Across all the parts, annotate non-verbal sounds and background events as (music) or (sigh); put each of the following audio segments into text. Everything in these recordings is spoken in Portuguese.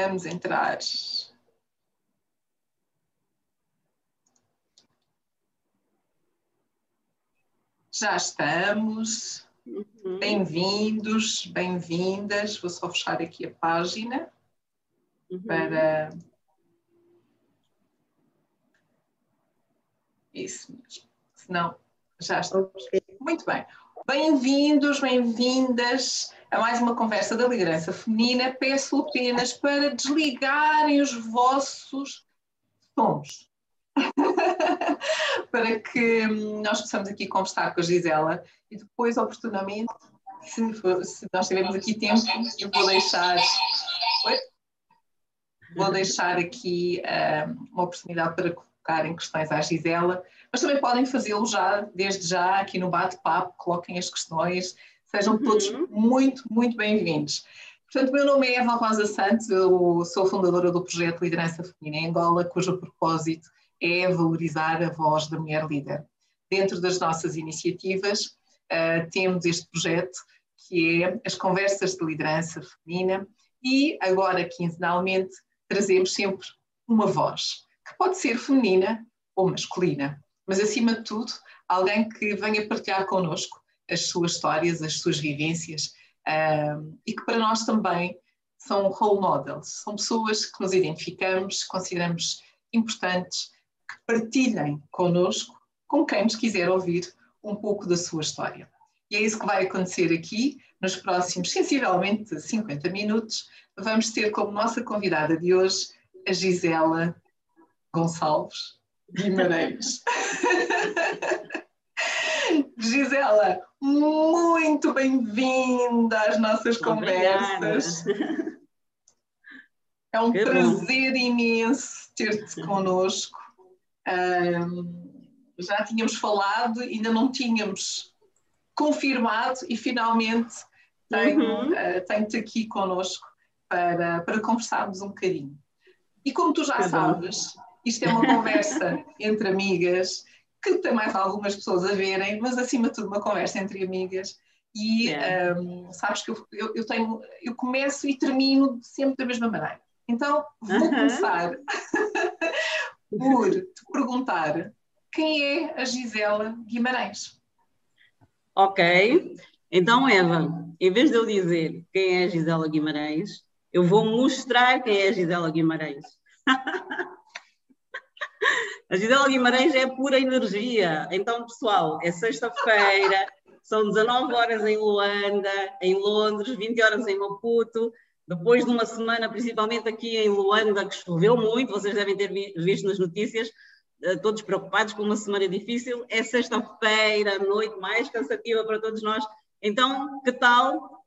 Vamos entrar. Já estamos. Uhum. Bem-vindos, bem-vindas. Vou só fechar aqui a página uhum. para. Isso mesmo. Senão, já estamos. Okay. Muito bem. Bem-vindos, bem-vindas a mais uma conversa da liderança feminina. Peço apenas para desligarem os vossos sons. (laughs) para que nós possamos aqui conversar com a Gisela e depois, oportunamente, se, se nós tivermos aqui tempo, eu vou deixar. Oi? Vou deixar aqui uh, uma oportunidade para colocarem questões à Gisela, mas também podem fazê-lo já, desde já, aqui no bate-papo, coloquem as questões, sejam uhum. todos muito, muito bem-vindos. Portanto, meu nome é Eva Rosa Santos, eu sou fundadora do projeto Liderança Feminina em Angola, cujo propósito é valorizar a voz da mulher líder. Dentro das nossas iniciativas, uh, temos este projeto que é as conversas de liderança feminina e agora, quinzenalmente, trazemos sempre uma voz, que pode ser feminina ou masculina, mas acima de tudo, alguém que venha partilhar connosco as suas histórias, as suas vivências uh, e que para nós também são role models, são pessoas que nos identificamos, consideramos importantes que partilhem connosco, com quem nos quiser ouvir um pouco da sua história. E é isso que vai acontecer aqui nos próximos, sensivelmente 50 minutos. Vamos ter como nossa convidada de hoje a Gisela Gonçalves Guimarães. (laughs) Gisela, muito bem-vinda às nossas conversas. É um que prazer bom. imenso ter-te connosco. Um, já tínhamos falado, ainda não tínhamos confirmado e finalmente tenho, uhum. uh, tenho-te aqui connosco para, para conversarmos um bocadinho. E como tu já que sabes, bom. Isto é uma conversa entre amigas, que tem mais algumas pessoas a verem, mas acima de tudo uma conversa entre amigas. E yeah. um, sabes que eu, eu, eu, tenho, eu começo e termino sempre da mesma maneira. Então vou uh -huh. começar (laughs) por te perguntar quem é a Gisela Guimarães. Ok, então Eva, em vez de eu dizer quem é a Gisela Guimarães, eu vou mostrar quem é a Gisela Guimarães. (laughs) a Gisela Guimarães é pura energia. Então, pessoal, é sexta-feira, são 19 horas em Luanda, em Londres, 20 horas em Maputo, depois de uma semana, principalmente aqui em Luanda, que choveu muito, vocês devem ter visto nas notícias, eh, todos preocupados com uma semana difícil. É sexta-feira, noite mais cansativa para todos nós. Então, que tal?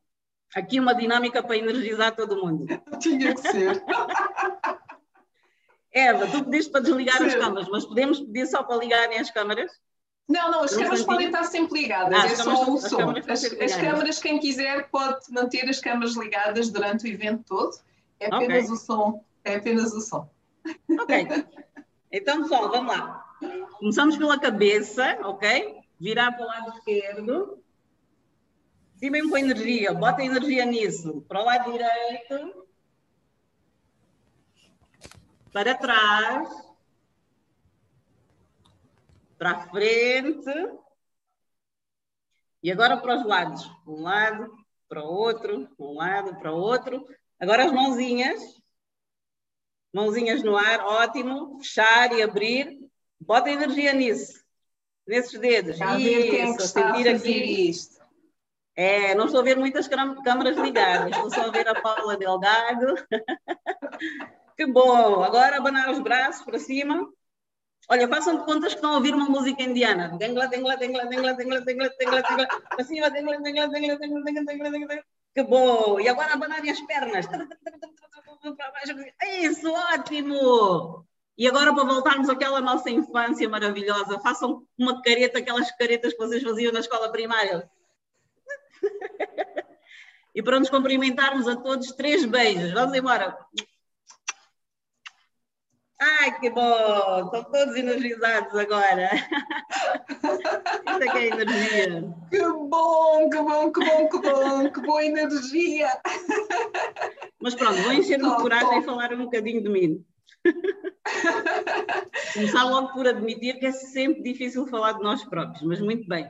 Aqui uma dinâmica para energizar todo mundo. (laughs) Tinha que ser. Eva, tu pediste para desligar Sim. as câmaras, mas podemos pedir só para ligarem as câmaras? Não, não, as câmaras podem estar sempre ligadas, ah, é só o som. As, as, câmaras, quem quiser, pode manter as câmaras ligadas durante o evento todo. É apenas okay. o som. É apenas o som. Ok. Então, pessoal, vamos lá. Começamos pela cabeça, ok? Virar para o lado esquerdo. Sim, mesmo com energia. Bota energia nisso. Para o lado direito. Para trás para frente. E agora para os lados. Um lado, para o outro, um lado, para o outro. Agora as mãozinhas. Mãozinhas no ar, ótimo. Fechar e abrir. Bota energia nisso. Nesses dedos. Já Isso, sentir aqui. Isto. É, não estou a ver muitas câmaras ligadas, estou só a ver a Paula Delgado. (laughs) que bom! Agora abanar os braços para cima. Olha, façam de contas que estão a ouvir uma música indiana. Dengla, dengla, dengla, dengla, dengla, dengla, dengla, dengla, para cima, dengla, dengla, dengla, dengla, dengla, dengla, dengla. Que bom! E agora abanarem as pernas. Isso, ótimo! E agora, para voltarmos àquela nossa infância maravilhosa, façam uma careta, aquelas caretas que vocês faziam na escola primária. E para nos cumprimentarmos a todos, três beijos. Vamos embora. Ai, que bom! Estão todos energizados agora. Isso que é energia. Que bom, que bom, que bom, que bom, que boa energia. Mas pronto, vou encher-me de coragem e falar um bocadinho de mim. Começar logo por admitir que é sempre difícil falar de nós próprios, mas muito bem.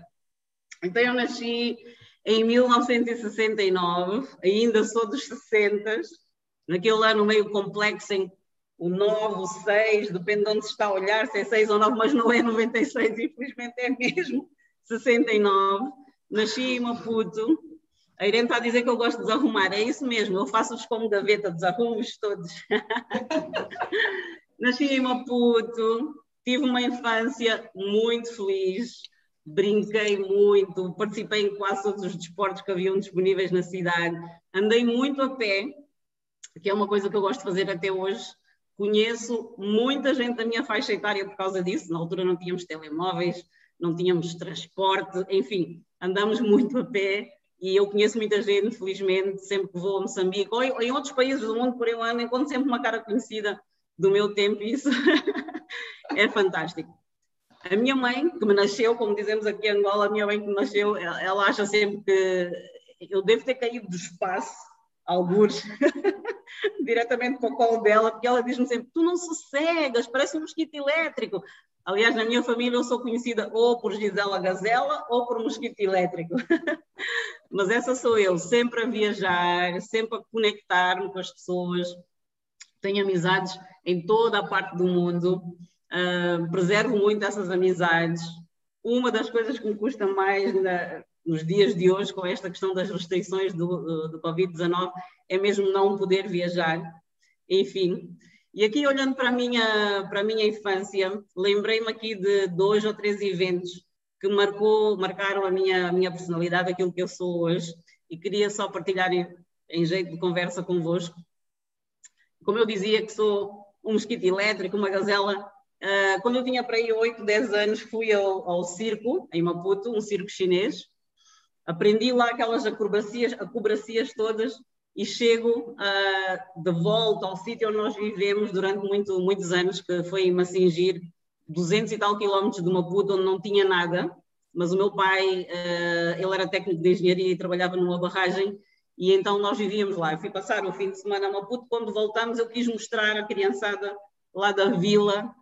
Então eu nasci em 1969, ainda sou dos 60, naquele ano meio complexo em o 9, o 6, depende de onde se está a olhar, se é 6 ou 9, mas não é 96, infelizmente é mesmo 69. Nasci em Maputo. A Irene está a dizer que eu gosto de desarrumar, é isso mesmo, eu faço-os como gaveta, desarrumo-os todos. (laughs) Nasci em Maputo, tive uma infância muito feliz, brinquei muito, participei em quase todos os desportos que haviam disponíveis na cidade, andei muito a pé, que é uma coisa que eu gosto de fazer até hoje. Conheço muita gente da minha faixa etária por causa disso. Na altura não tínhamos telemóveis, não tínhamos transporte, enfim, andamos (laughs) muito a pé e eu conheço muita gente, felizmente, sempre que vou a Moçambique ou em outros países do mundo por eu ando, encontro sempre uma cara conhecida do meu tempo e isso (laughs) é fantástico. A minha mãe, que me nasceu, como dizemos aqui em Angola, a minha mãe que me nasceu, ela acha sempre que eu devo ter caído do espaço, alguns, (laughs) diretamente para o colo dela, porque ela diz-me sempre: tu não sossegas, parece um mosquito elétrico. Aliás, na minha família eu sou conhecida ou por Gisela Gazela ou por mosquito elétrico. (laughs) Mas essa sou eu, sempre a viajar, sempre a conectar-me com as pessoas. Tenho amizades em toda a parte do mundo. Uh, preservo muito essas amizades. Uma das coisas que me custa mais na, nos dias de hoje, com esta questão das restrições do, do, do Covid-19, é mesmo não poder viajar. Enfim, e aqui olhando para a minha, para a minha infância, lembrei-me aqui de dois ou três eventos que marcou, marcaram a minha, a minha personalidade, aquilo que eu sou hoje, e queria só partilhar em, em jeito de conversa convosco. Como eu dizia que sou um mosquito elétrico, uma gazela, Uh, quando eu tinha para aí 8, 10 anos, fui ao, ao, circo, em Maputo, um circo chinês. Aprendi lá aquelas acrobacias, acrobacias todas e chego uh, de volta ao sítio onde nós vivemos durante muito, muitos anos, que foi em Massingir, 200 e tal quilómetros de Maputo, onde não tinha nada. Mas o meu pai, uh, ele era técnico de engenharia e trabalhava numa barragem, e então nós vivíamos lá. Eu fui passar o fim de semana a Maputo. Quando voltamos, eu quis mostrar à criançada lá da vila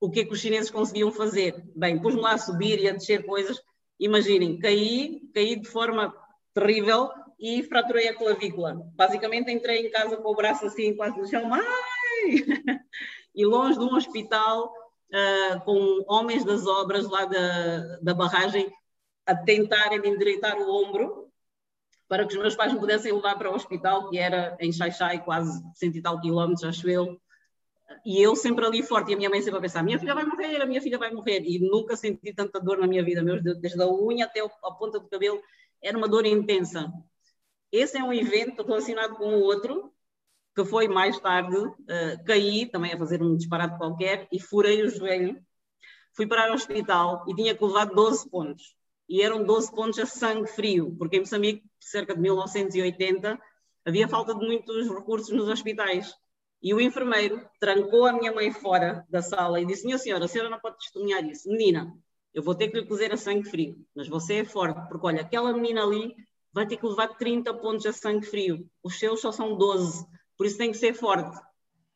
o que é que os chineses conseguiam fazer. Bem, pus-me lá a subir e a descer coisas. Imaginem, caí, caí de forma terrível e fraturei a clavícula. Basicamente entrei em casa com o braço assim quase no chão, mãe! (laughs) e longe de um hospital uh, com homens das obras lá da, da barragem a tentarem me endireitar o ombro para que os meus pais me pudessem levar para o hospital, que era em Xaixai, quase cento e tal quilómetros, acho eu, e eu sempre ali forte, e a minha mãe sempre a pensar: minha filha vai morrer, a minha filha vai morrer. E nunca senti tanta dor na minha vida, desde a unha até a ponta do cabelo, era uma dor intensa. Esse é um evento relacionado com o outro, que foi mais tarde, uh, caí, também a fazer um disparate qualquer, e furei o joelho. Fui para o hospital e tinha que levar 12 pontos. E eram 12 pontos a sangue frio, porque em Moçambique, cerca de 1980, havia falta de muitos recursos nos hospitais. E o enfermeiro trancou a minha mãe fora da sala e disse: Minha senhora, a senhora não pode testemunhar isso. Menina, eu vou ter que lhe cozer a sangue frio, mas você é forte, porque olha, aquela menina ali vai ter que levar 30 pontos a sangue frio. Os seus só são 12, por isso tem que ser forte.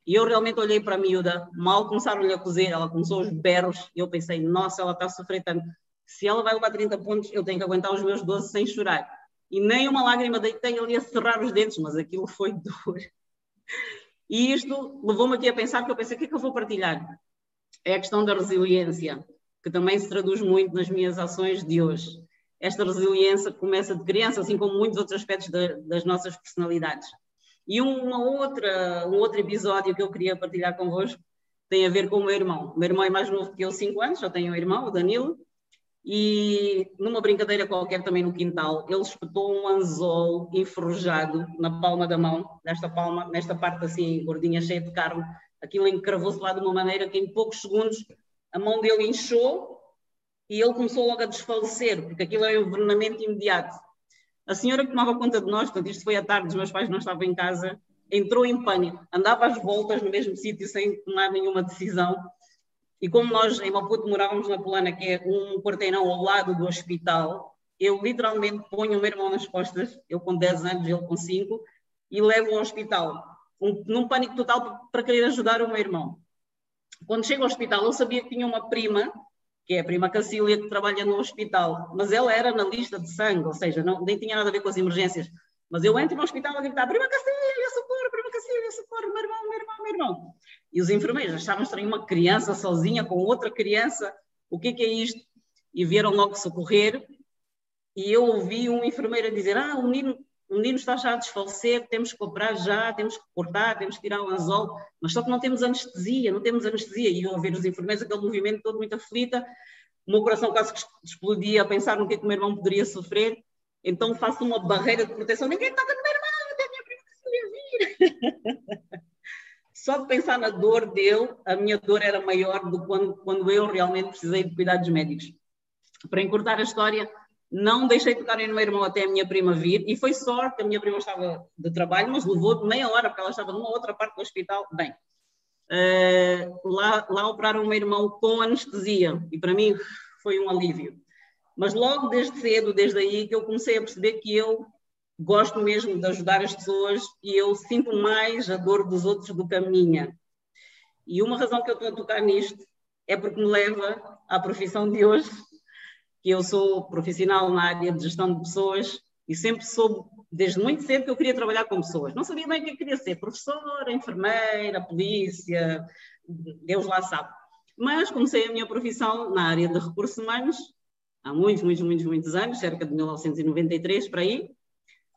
E eu realmente olhei para a miúda, mal começaram-lhe a cozer, ela começou os berros, e eu pensei: Nossa, ela está tanto. Se ela vai levar 30 pontos, eu tenho que aguentar os meus 12 sem chorar. E nem uma lágrima deitei ali a cerrar os dentes, mas aquilo foi (laughs) duro. E isto levou-me aqui a pensar que eu pensei, o que é que eu vou partilhar? É a questão da resiliência, que também se traduz muito nas minhas ações de hoje. Esta resiliência começa de criança, assim como muitos outros aspectos das nossas personalidades. E uma outra, um outro episódio que eu queria partilhar convosco tem a ver com o meu irmão. O meu irmão é mais novo que eu, 5 anos, já tenho um irmão, o Danilo, e numa brincadeira qualquer também no quintal, ele espetou um anzol enferrujado na palma da mão, nesta palma, nesta parte assim gordinha, cheia de carne. Aquilo encravou-se lá de uma maneira que em poucos segundos a mão dele inchou e ele começou logo a desfalecer, porque aquilo é um envenenamento imediato. A senhora que tomava conta de nós, portanto, isto foi à tarde, os meus pais não estavam em casa, entrou em pânico, andava às voltas no mesmo sítio sem tomar nenhuma decisão e como nós em Maputo morávamos na Polana, que é um quarteirão ao lado do hospital, eu literalmente ponho o meu irmão nas costas, eu com 10 anos, ele com 5, e levo ao hospital, um, num pânico total para querer ajudar o meu irmão. Quando chego ao hospital, eu sabia que tinha uma prima, que é a prima Cacília, que trabalha no hospital, mas ela era na lista de sangue, ou seja, não, nem tinha nada a ver com as emergências. Mas eu entro no hospital a gritar: Prima Cacília, Cacília, socorro, meu irmão, meu irmão, meu irmão. E os enfermeiros achavam estranho uma criança sozinha com outra criança, o que é, que é isto? E vieram logo socorrer. E eu ouvi um enfermeiro dizer: Ah, o menino o menino está já a desfalecer, temos que operar já, temos que cortar, temos que tirar o anzol, mas só que não temos anestesia, não temos anestesia. E eu ver os enfermeiros, aquele movimento todo muito aflita, o meu coração quase que explodia a pensar no que, é que o meu irmão poderia sofrer. Então faço uma barreira de proteção, ninguém toca no meu irmão, até a minha prima que se vir. (laughs) Só de pensar na dor dele, a minha dor era maior do que quando, quando eu realmente precisei de cuidados médicos. Para encurtar a história, não deixei tocar no meu irmão até a minha prima vir, e foi sorte que a minha prima estava de trabalho, mas levou meia hora, porque ela estava numa outra parte do hospital. Bem, uh, lá, lá operaram o meu irmão com anestesia, e para mim foi um alívio. Mas logo desde cedo, desde aí, que eu comecei a perceber que eu gosto mesmo de ajudar as pessoas e eu sinto mais a dor dos outros do que a minha. E uma razão que eu estou a tocar nisto é porque me leva à profissão de hoje, que eu sou profissional na área de gestão de pessoas e sempre soube, desde muito cedo, que eu queria trabalhar com pessoas. Não sabia bem o que eu queria ser, professora, enfermeira, polícia, Deus lá sabe. Mas comecei a minha profissão na área de recursos humanos há muitos, muitos, muitos, muitos anos, cerca de 1993 para aí,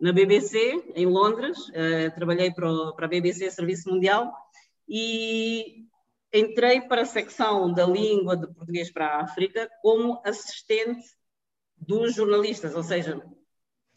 na BBC, em Londres. Uh, trabalhei para, o, para a BBC Serviço Mundial e entrei para a secção da língua de português para a África como assistente dos jornalistas, ou seja,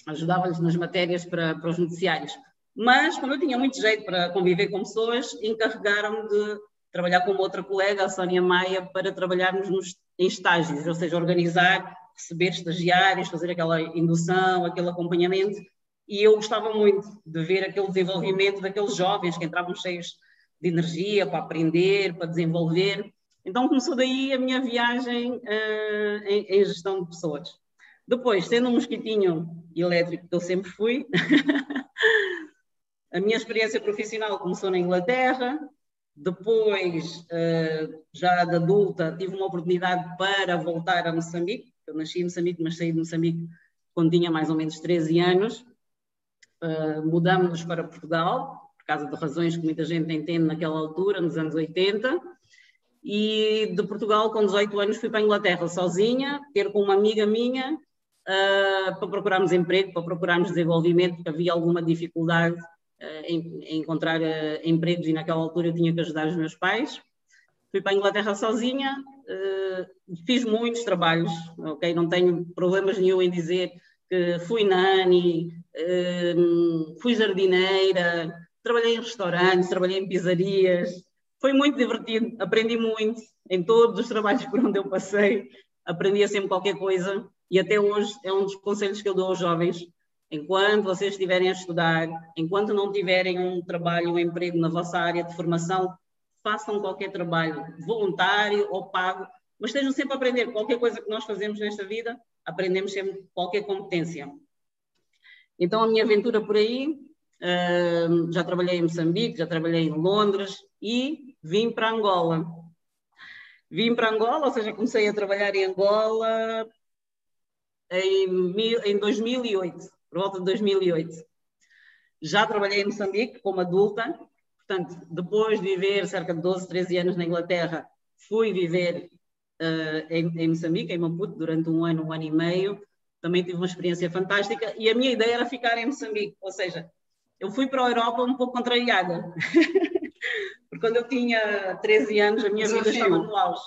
ajudava-lhes nas matérias para, para os noticiários. Mas, como eu tinha muito jeito para conviver com pessoas, encarregaram-me de trabalhar com uma outra colega, a Sónia Maia, para trabalharmos nos, em estágios, ou seja, organizar, receber estagiários, fazer aquela indução, aquele acompanhamento. E eu gostava muito de ver aquele desenvolvimento daqueles jovens que entravam cheios de energia para aprender, para desenvolver. Então começou daí a minha viagem uh, em, em, gestão de pessoas. Depois, sendo um mosquitinho elétrico que eu sempre fui, (laughs) a minha experiência profissional começou na Inglaterra. Depois, uh, já de adulta, tive uma oportunidade para voltar a Moçambique. Eu nasci em Moçambique, mas saí de Moçambique quando tinha mais ou menos 13 anos. Uh, Mudamos-nos para Portugal, causa de razões que muita gente entende naquela altura, nos anos 80. E de Portugal, com 18 anos, fui para a Inglaterra sozinha, ter com uma amiga minha, uh, para procurarmos emprego, para procurarmos desenvolvimento, porque havia alguma dificuldade uh, em, em, encontrar empregos e naquela altura eu tinha que ajudar os meus pais. Fui para a Inglaterra sozinha, fiz muitos trabalhos, ok? Não tenho problemas nenhum em dizer que fui nani, fui jardineira, trabalhei em restaurantes, trabalhei em pizzarias, foi muito divertido, aprendi muito em todos os trabalhos por onde eu passei, aprendia sempre qualquer coisa e até hoje é um dos conselhos que eu dou aos jovens. Enquanto vocês estiverem a estudar, enquanto não tiverem um trabalho, um emprego na vossa área de formação, façam qualquer trabalho, voluntário ou pago, mas estejam sempre a aprender. Qualquer coisa que nós fazemos nesta vida, aprendemos sempre qualquer competência. Então, a minha aventura por aí Uh, já trabalhei em Moçambique, já trabalhei em Londres e vim para Angola. Vim para Angola, ou seja, comecei a trabalhar em Angola em, em 2008, por volta de 2008. Já trabalhei em Moçambique como adulta, portanto, depois de viver cerca de 12, 13 anos na Inglaterra, fui viver uh, em, em Moçambique, em Maputo, durante um ano, um ano e meio. Também tive uma experiência fantástica e a minha ideia era ficar em Moçambique, ou seja, eu fui para a Europa um pouco contrariada. (laughs) Porque quando eu tinha 13 anos, a minha Desafio. vida estava no auge.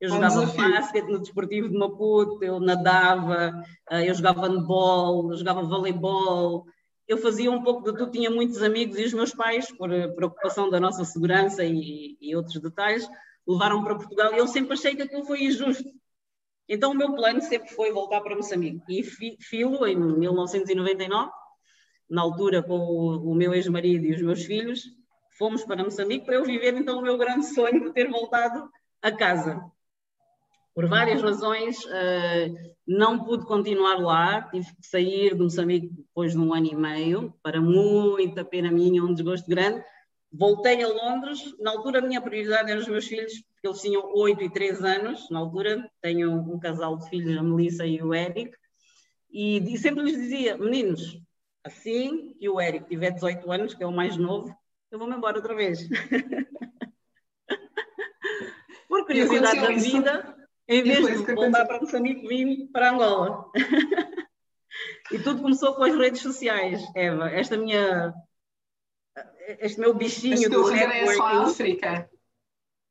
Eu jogava basquete no Desportivo de Maputo, eu nadava, eh, eu jogava handball, eu jogava voleibol, eu fazia um pouco de tudo, tinha muitos amigos e os meus pais, por preocupação da nossa segurança e, e outros detalhes, levaram para Portugal e eu sempre achei que aquilo foi injusto. Então o meu plano sempre foi voltar para Moçambique. E filo em 1999, na altura com o, o meu ex-marido e os meus filhos, fomos para Moçambique para eu viver então o meu grande sonho de ter voltado a casa. Por várias razões, uh, não pude continuar lá, tive que sair de Moçambique depois de um ano e meio, para muita pena minha, um desgosto grande. Voltei a Londres, na altura a minha prioridade eram os meus filhos, porque eles tinham 8 e 3 anos, na altura tenho um casal de filhos, a Melissa e o Eric, e, sempre lhes dizia, meninos, assim que o Eric tiver 18 anos, que é o mais novo, eu vou-me embora outra vez. (laughs) Por curiosidade da vida, em vez de voltar para Moçambique, vim para Angola. (laughs) e tudo começou com as redes sociais, Eva. Esta minha, este meu bichinho este do regresso à África.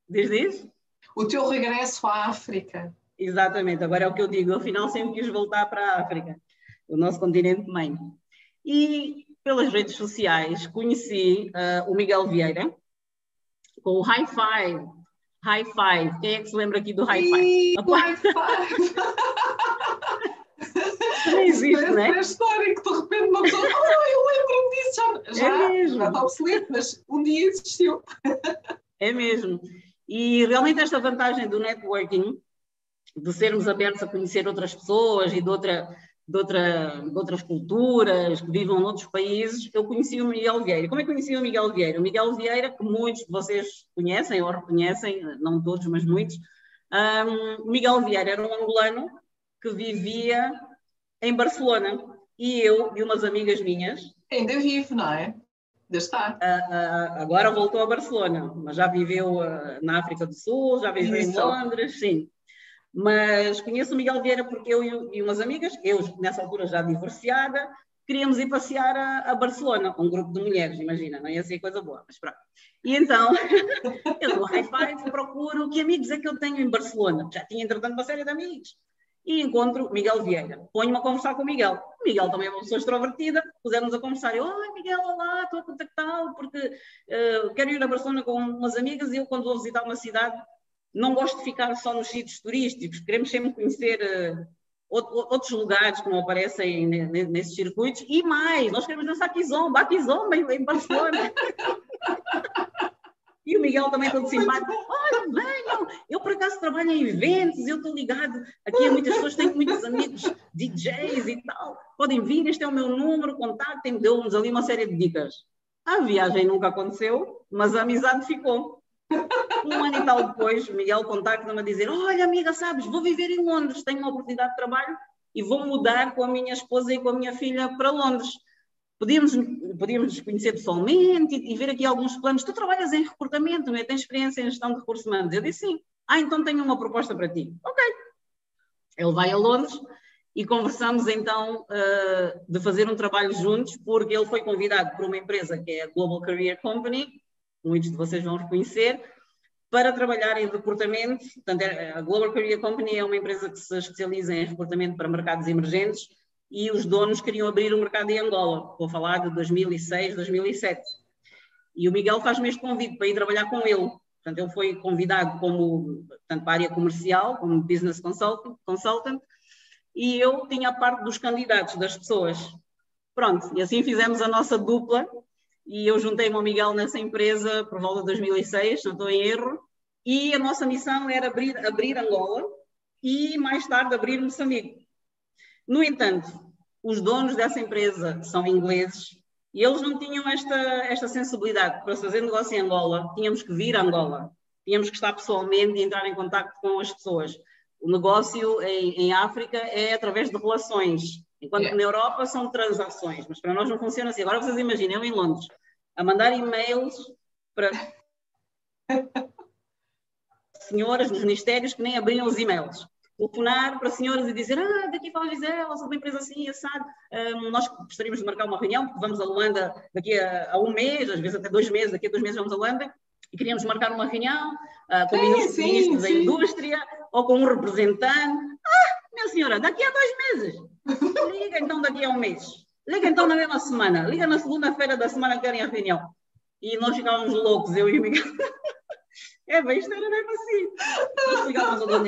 Diz isso? O teu regresso à África. Exatamente, agora é o que eu digo. Afinal, sempre quis voltar para a África, o nosso continente mãe. E pelas redes sociais conheci uh, o Miguel Vieira com o High Five. High Five. Quem é que se lembra aqui do High Five? O High Five! (laughs) Não existe, não é? História que de repente uma pessoa, oh, eu lembro-me disso, já, já, é mesmo. já está obsoleto, mas um dia existiu. É mesmo. E realmente esta vantagem do networking, de sermos abertos a conhecer outras pessoas e de outra, de, outra, de outras culturas, que vivam noutros países, eu conheci o Miguel Vieira. Como é que conheci o Miguel Vieira? O Miguel Vieira, que muitos de vocês conhecem ou reconhecem, não todos, mas muitos, um, o Miguel Vieira era um angolano que vivia em Barcelona. E eu e umas amigas minhas. Ainda vive, não é? Ainda está. Uh, uh, agora voltou a Barcelona, mas já viveu uh, na África do Sul, já viveu Isso. em Londres, sim. Mas conheço o Miguel Vieira porque eu e umas amigas, eu nessa altura já divorciada, queríamos ir passear a, a, Barcelona, com um grupo de mulheres, imagina, não ia ser coisa boa, mas pronto. E então, (laughs) eu no hi-fi procuro que amigos é que eu tenho em Barcelona. Já tinha, entretanto, uma série de amigos. E encontro Miguel Vieira. Ponho-me a conversar com o Miguel. O Miguel também é uma pessoa extrovertida, pusemos a conversar. Eu, oi Miguel, olá, estou a contactá-lo porque uh, quero ir a Barcelona com umas amigas e eu, quando vou visitar uma cidade, não gosto de ficar só nos sítios turísticos, queremos sempre conhecer uh, outros lugares que não aparecem nesses circuitos e mais, nós queremos dançar Kizomba, Kizomba em Barcelona. (laughs) E o Miguel também todo simpático. Olha, venham, eu por acaso trabalho em eventos, eu estou ligado. Aqui muitas pessoas, tenho muitos amigos DJs e tal. Podem vir, este é o meu número, contactem-me, deu-nos ali uma série de dicas. A viagem nunca aconteceu, mas a amizade ficou. Um ano e tal depois, o Miguel contacta-me a dizer: Olha, amiga, sabes, vou viver em Londres, tenho uma oportunidade de trabalho e vou mudar com a minha esposa e com a minha filha para Londres. Podíamos, podíamos conhecer pessoalmente e, e, ver aqui alguns planos. Tu trabalhas em recrutamento, não é? Tens experiência em gestão de recursos humanos? Eu disse sim. Ah, então tenho uma proposta para ti. Ok. Ele vai a Londres e conversamos então uh, de fazer um trabalho juntos, porque ele foi convidado por uma empresa que é a Global Career Company, muitos de vocês vão reconhecer, para trabalhar em recrutamento. Portanto, é, a Global Career Company é uma empresa que se especializa em recrutamento para mercados emergentes e os donos queriam abrir o um mercado em Angola. Vou falar de 2006, 2007. E o Miguel faz-me este convite para ir trabalhar com ele. Portanto, ele foi convidado como, portanto, para a área comercial, como business consultant, consultant, e eu tinha a parte dos candidatos, das pessoas. Pronto, e assim fizemos a nossa dupla, e eu juntei-me ao Miguel nessa empresa por volta de 2006, não estou em erro, e a nossa missão era abrir, abrir Angola e mais tarde abrir Moçambique. No entanto, os donos dessa empresa são ingleses e eles não tinham esta, esta sensibilidade. Para fazer negócio em Angola, tínhamos que vir a Angola, tínhamos que estar pessoalmente e entrar em contato com as pessoas. O negócio em, em África é através de relações, enquanto yeah. que na Europa são transações, mas para nós não funciona assim. Agora vocês imaginem, eu em Londres, a mandar e-mails para (laughs) senhoras nos ministérios que nem abriam os e-mails telefonar para senhoras e dizer ah, daqui fala Gisela, sou uma empresa assim, assado, um, nós gostaríamos de marcar uma reunião, porque vamos a Luanda daqui a, a, um mês, às vezes até dois meses, daqui a dois meses vamos a Luanda, e queríamos marcar uma reunião uh, com o ministro, sim, ministro da Indústria ou com um representante. Ah, minha senhora, daqui a dois meses. Liga então daqui a um mês. Liga então na mesma semana. Liga na segunda-feira da semana que querem a reunião. E nós ficávamos loucos, eu e o Miguel. (laughs) É bem, isto era mesmo assim.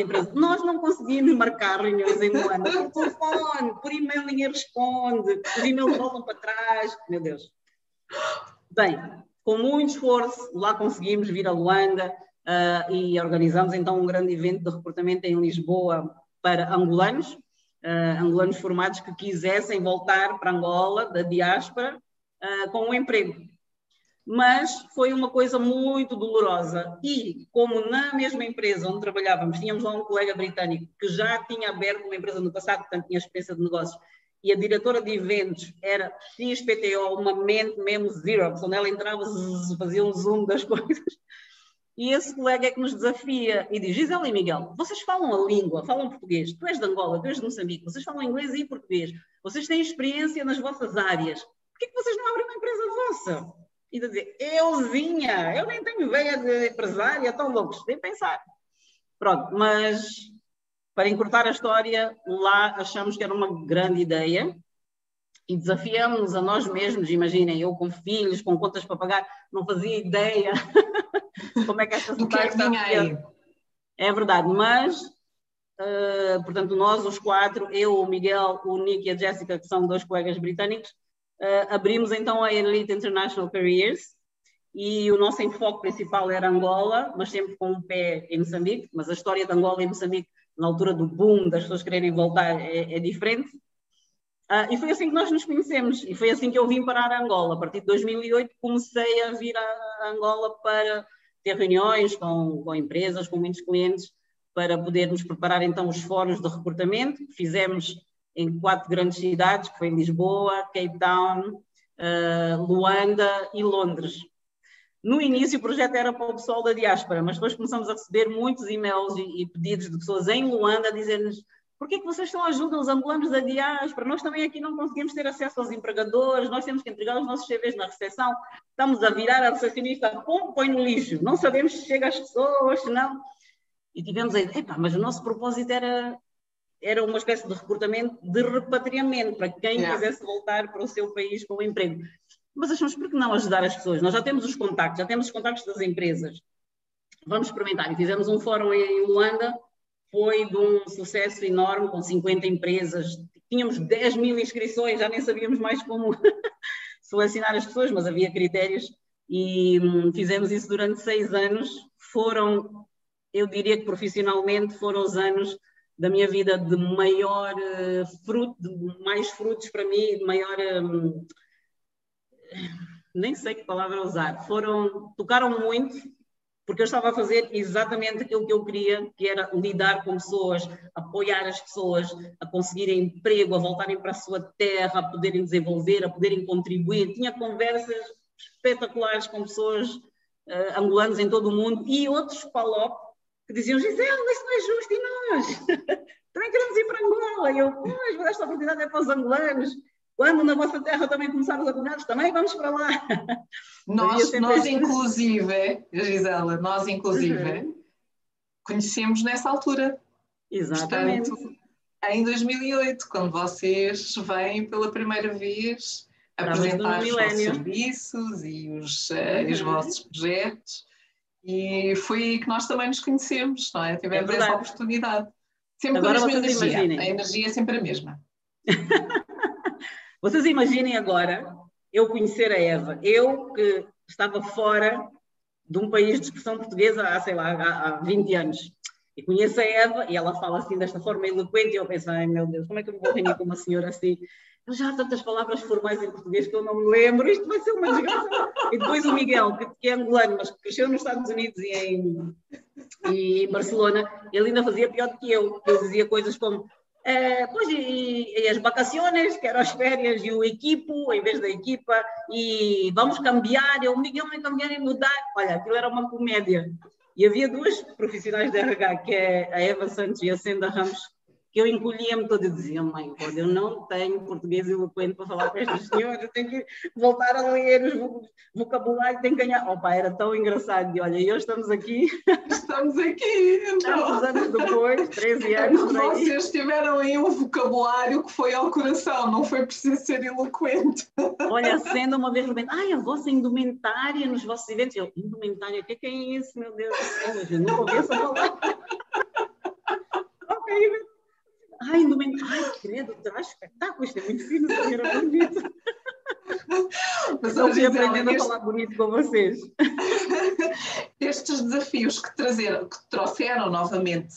Empresa. Nós não conseguimos marcar reuniões em Luanda por telefone, por e-mail ninguém responde, os e-mails voltam para trás. Meu Deus. Bem, com muito esforço, lá conseguimos vir a Luanda. uh, e organizamos então um grande evento de recrutamento em Lisboa para angolanos, uh, angolanos formados que quisessem voltar para Angola, da diáspora, uh, com um emprego. Mas foi uma coisa muito dolorosa. E, como na mesma empresa onde trabalhávamos, tínhamos lá um colega britânico que já tinha aberto uma empresa no passado, portanto tinha experiência de negócios, e a diretora de eventos era XPTO, uma mente mesmo zero, quando ela entrava, fazia um zoom das (laughs) coisas. E esse colega é que nos desafia e diz: Gisela e Miguel, vocês falam a língua, falam português, tu és de Angola, tu és de Moçambique, vocês falam inglês e português, vocês têm experiência nas vossas áreas, por que, que vocês não abrem uma empresa vossa? E dizer, euzinha, eu nem tenho veia de empresária, tão loucos, nem pensar. Pronto, mas para encurtar a história, lá achamos que era uma grande ideia e desafiamos a nós mesmos, imaginem, eu com filhos, com contas para pagar, não fazia ideia (laughs) como é que esta é vinha aí? É verdade, mas, uh, portanto, nós os quatro, eu, o Miguel, o Nick e a Jessica, que são dois colegas britânicos, uh, abrimos então a Elite International Careers e o nosso enfoque principal era Angola, mas sempre com um pé em Moçambique, mas a história de Angola e Moçambique, na altura do boom, das pessoas quererem voltar, é, é diferente. Uh, e foi assim que nós nos conhecemos, e foi assim que eu vim parar a Angola. A partir de 2008 comecei a vir a Angola para ter reuniões com, com empresas, com muitos clientes, para podermos preparar então os fóruns de recrutamento, fizemos em quatro grandes cidades, que foi Lisboa, Cape Town, uh, Luanda e Londres. No início o projeto era para o pessoal da diáspora, mas depois começamos a receber muitos e-mails e, pedidos de pessoas em Luanda a dizer-nos por que, que vocês estão ajudando os angolanos da diáspora? Nós também aqui não conseguimos ter acesso aos empregadores, nós temos que entregar os nossos CVs na recepção, estamos a virar a recepcionista, pum, põe no lixo, não sabemos se chega às pessoas, se não. E tivemos a ideia, mas o nosso propósito era, era uma espécie de recrutamento de repatriamento, para quem yeah. quisesse voltar para o seu país com o emprego. Mas achamos, por que não ajudar as pessoas? Nós já temos os contactos, já temos os contactos das empresas. Vamos experimentar. E fizemos um fórum em Luanda, foi de um sucesso enorme, com 50 empresas, tínhamos 10 mil inscrições, já nem sabíamos mais como (laughs) selecionar as pessoas, mas havia critérios e hum, fizemos isso durante seis anos. Foram, eu diria que profissionalmente, foram os anos da minha vida de maior uh, fruto, de mais frutos para mim, de maior. Um, nem sei que palavra usar. Foram, tocaram muito, porque eu estava a fazer exatamente aquilo que eu queria, que era lidar com pessoas, apoiar as pessoas a conseguirem emprego, a voltarem para a sua terra, a poderem desenvolver, a poderem contribuir. Tinha conversas espetaculares com pessoas uh, angolanas em todo o mundo e outros palop que diziam: Gisela, isso não é justo, e nós? (laughs) Também queremos ir para Angola. E eu, pois, mas esta oportunidade é para os angolanos. Quando na vossa terra também começar os apanhados, também vamos para lá. (laughs) Nós, nós inclusive, Gisela, nós inclusive, uhum. conhecemos nessa altura. Exatamente. Portanto, em 2008, quando vocês vêm pela primeira vez apresentar os vossos serviços e os, uhum. os vossos projetos. E foi que nós também nos conhecemos, não é? Tivemos é essa oportunidade. Sempre Agora com a mesma energia. Imaginem. A energia é sempre a mesma. (laughs) Vocês imaginem agora eu conhecer a Eva, eu que estava fora de um país de expressão portuguesa há, sei lá, há 20 anos. E conheço a Eva e ela fala assim desta forma eloquente e eu penso, ai meu Deus, como é que eu me vou reunir com uma senhora assim? Já há tantas palavras formais em português que eu não me lembro, isto vai ser uma desgraça. E depois o Miguel, que, é angolano, mas que cresceu nos Estados Unidos e em, e em Barcelona, ele ainda fazia pior do que eu. Ele dizia coisas como eh, pois, e, e, as vacações, que eram as férias, e o equipo, em vez da equipa, e vamos cambiar, eu, Miguel vai cambiar e mudar. Olha, aquilo era uma comédia. E havia duas profissionais de RH, que é a Eva Santos e a Senda Ramos, eu encolhia-me toda e dizia, mãe, eu não tenho português eloquente para falar com estas senhoras, eu tenho que voltar a ler os vocabulários, tenho que ganhar. Opa, era tão engraçado, e olha, e hoje estamos aqui. (laughs) Estamos aqui, então. Tantos anos depois, 13 anos. Vocês tiveram aí um vocabulário que foi ao coração, não foi preciso ser eloquente. (laughs) Olha, sendo uma vez, ai, a vossa indumentária nos vossos eventos, eu, indumentária, o que é, que é isso, meu Deus do céu, eu nunca ouvi essa palavra. (laughs) ok, Ai, no momento, ai, credo, traz espetáculo, isto é muito fino, era bonito. Mas fui aprendendo a falar bonito com vocês. (laughs) destes desafios que, trazeram, que trouxeram novamente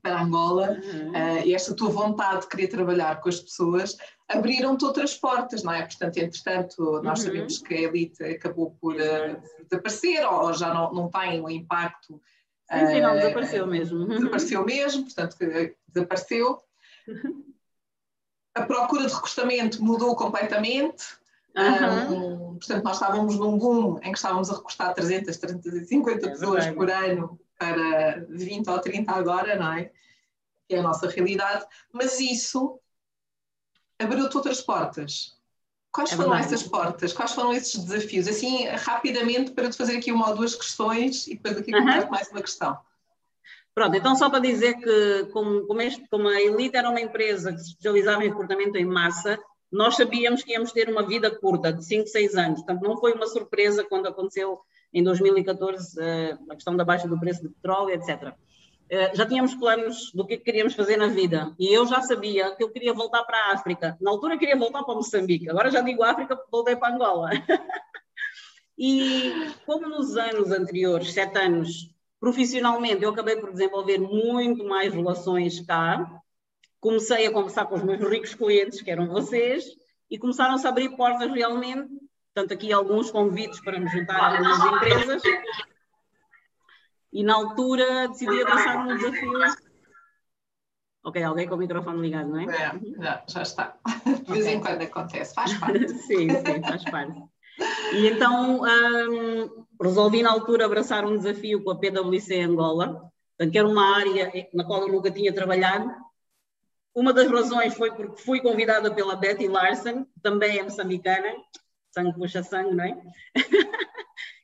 para Angola uhum. uh, esta tua vontade de querer trabalhar com as pessoas abriram-te outras portas, não é? Portanto, entretanto, nós uhum. sabemos que a elite acabou por uh, desaparecer ou já não, não tem o impacto. Sim, sim, não, desapareceu mesmo. Desapareceu (laughs) mesmo, portanto, desapareceu. Uhum. A procura de recostamento mudou completamente. Uhum. Um, portanto, nós estávamos num boom em que estávamos a recostar 300, 350 é pessoas por ano para 20 ou 30 agora, não é? Que é a nossa realidade. Mas isso abriu-te outras portas. Quais é foram essas portas? Quais foram esses desafios? Assim, rapidamente, para te fazer aqui uma ou duas questões e depois aqui uhum. mais uma questão. Pronto, então só para dizer que, como, como, este, como a Elite era uma empresa que se especializava em recrutamento em massa, nós sabíamos que íamos ter uma vida curta, de 5, 6 anos. Portanto, não foi uma surpresa quando aconteceu em 2014 eh, a questão da baixa do preço do petróleo, etc. Eh, já tínhamos planos do que queríamos fazer na vida e eu já sabia que eu queria voltar para a África. Na altura queria voltar para Moçambique, agora já digo África, voltei para Angola. (laughs) e como nos anos anteriores, sete anos, profissionalmente eu acabei por desenvolver muito mais relações cá, comecei a conversar com os meus ricos clientes, que eram vocês, e começaram-se a abrir portas realmente. Portanto, aqui alguns convites para me juntar a algumas empresas. E na altura decidi abraçar um desafio. Ok, alguém com o microfone ligado, não é? é já, já está. De vez em quando acontece, faz parte. (laughs) sim, sim, faz parte. E então um, resolvi na altura abraçar um desafio com a PwC Angola, que era uma área na qual eu nunca tinha trabalhado, uma das razões foi porque fui convidada pela Betty Larson, também é moçambicana, sangue puxa sangue, não é? (laughs)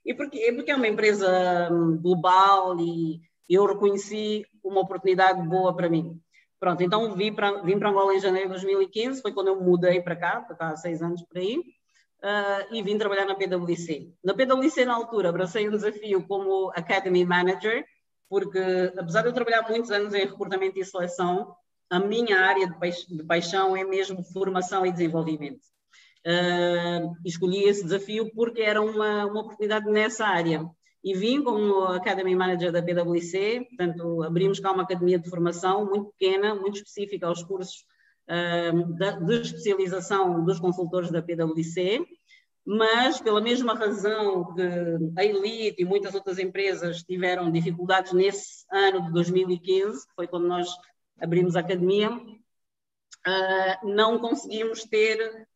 e porque, porque é uma empresa hum, global e eu reconheci uma oportunidade boa para mim. Pronto, então vim para, vim para Angola em janeiro de 2015, foi quando eu mudei para cá, para cá há seis anos por aí, uh, e vim trabalhar na PwC. Na PwC, na altura, abracei um desafio como Academy Manager, porque apesar de eu trabalhar muitos anos em recrutamento e seleção, a minha área de, paixão é mesmo formação e desenvolvimento. Uh, escolhi esse desafio porque era uma, uma oportunidade nessa área. E vim como Academy Manager da PwC, portanto, abrimos cá uma academia de formação muito pequena, muito específica aos cursos uh, de especialização dos consultores da PwC, mas pela mesma razão que a Elite e muitas outras empresas tiveram dificuldades nesse ano de 2015, foi quando nós abrimos a academia, uh, não conseguimos ter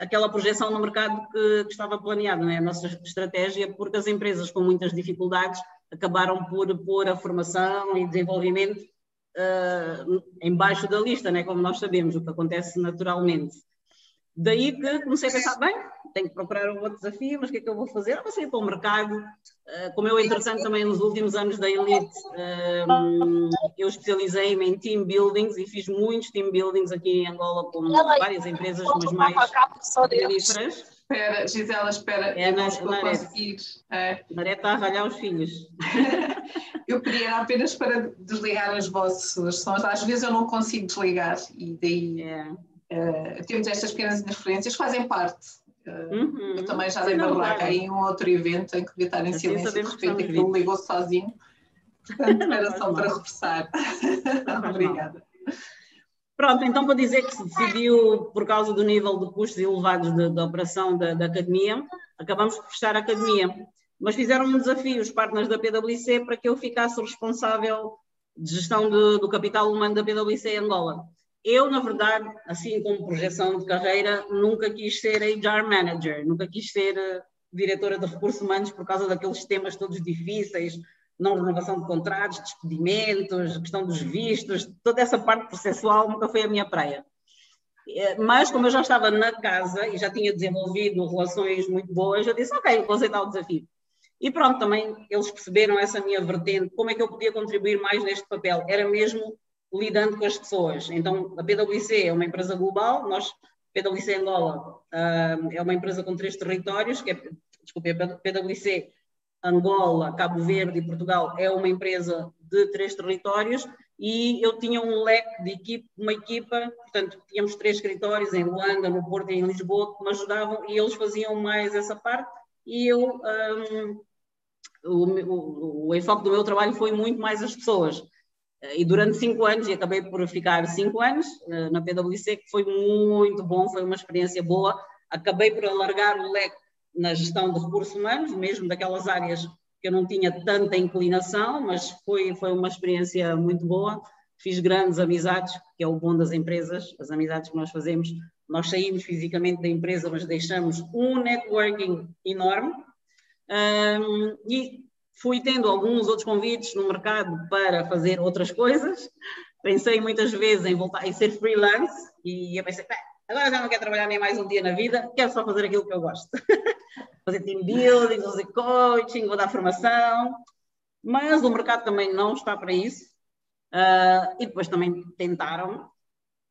aquela projeção no mercado que, que estava planeado, é? a nossa estratégia, porque as empresas com muitas dificuldades acabaram por pôr a formação e desenvolvimento uh, embaixo da lista, né? como nós sabemos, o que acontece naturalmente. Daí que comecei a pensar, bem, tenho que procurar um outro desafio, mas o que é que eu vou fazer? Eu vou sair para o mercado. Eh, como eu, entretanto, também nos últimos anos da Elite, eh, eu especializei-me em team buildings e fiz muitos team buildings aqui em Angola com várias empresas, mas mais diferentes. Espera, Gisela, espera, é, eu não estou a conseguir. É. Maré está a ralhar os filhos. (laughs) eu queria apenas para desligar as vossas sons. Às vezes eu não consigo desligar e daí é. Uh, temos estas pequenas interferências, fazem parte Uhum. Eu também já dei barraca em um outro evento em que devia estar em assim silêncio de repente aquilo ligou sozinho. Portanto, era só para reforçar. (laughs) Obrigada. Pronto, então para dizer que se decidiu, por causa do nível de custos elevados da operação da, da, academia, acabamos por fechar a academia. Mas fizeram um desafio os partners da PwC para que eu ficasse responsável de gestão de, do capital humano da PwC em Angola. Eu, na verdade, assim como projeção de carreira, nunca quis ser HR manager, nunca quis ser uh, diretora de recursos humanos por causa daqueles temas todos difíceis, não renovação de contratos, despedimentos, questão dos vistos, toda essa parte processual nunca foi a minha praia. Eh, mas, como eu já estava na casa e já tinha desenvolvido relações muito boas, eu disse: Ok, vou aceitar o desafio. E pronto, também eles perceberam essa minha vertente, como é que eu podia contribuir mais neste papel. Era mesmo lidando com as pessoas. Então, a PwC é uma empresa global, nós, PwC Angola, uh, é uma empresa com três territórios, que é, desculpe, a PwC Angola, Cabo Verde e Portugal é uma empresa de três territórios e eu tinha um leque de equipe, uma equipa, portanto, tínhamos três escritórios em Luanda, no Porto e em Lisboa que me ajudavam e eles faziam mais essa parte e eu um, o, o, o enfoque do meu trabalho foi muito mais as pessoas. E durante cinco anos, e acabei por ficar cinco anos na PwC, que foi muito bom, foi uma experiência boa. Acabei por alargar o leque na gestão de recursos humanos, mesmo daquelas áreas que eu não tinha tanta inclinação, mas foi, foi uma experiência muito boa. Fiz grandes amizades, que é o bom das empresas, as amizades que nós fazemos. Nós saímos fisicamente da empresa, mas deixamos um networking enorme. Um, e fui tendo alguns outros convites no mercado para fazer outras coisas. Pensei muitas vezes em voltar em ser freelance e eu pensei, agora já não quero trabalhar nem mais um dia na vida, quero só fazer aquilo que eu gosto. (laughs) fazer team building, fazer coaching, vou dar formação, mas o mercado também não está para isso. Uh, e depois também tentaram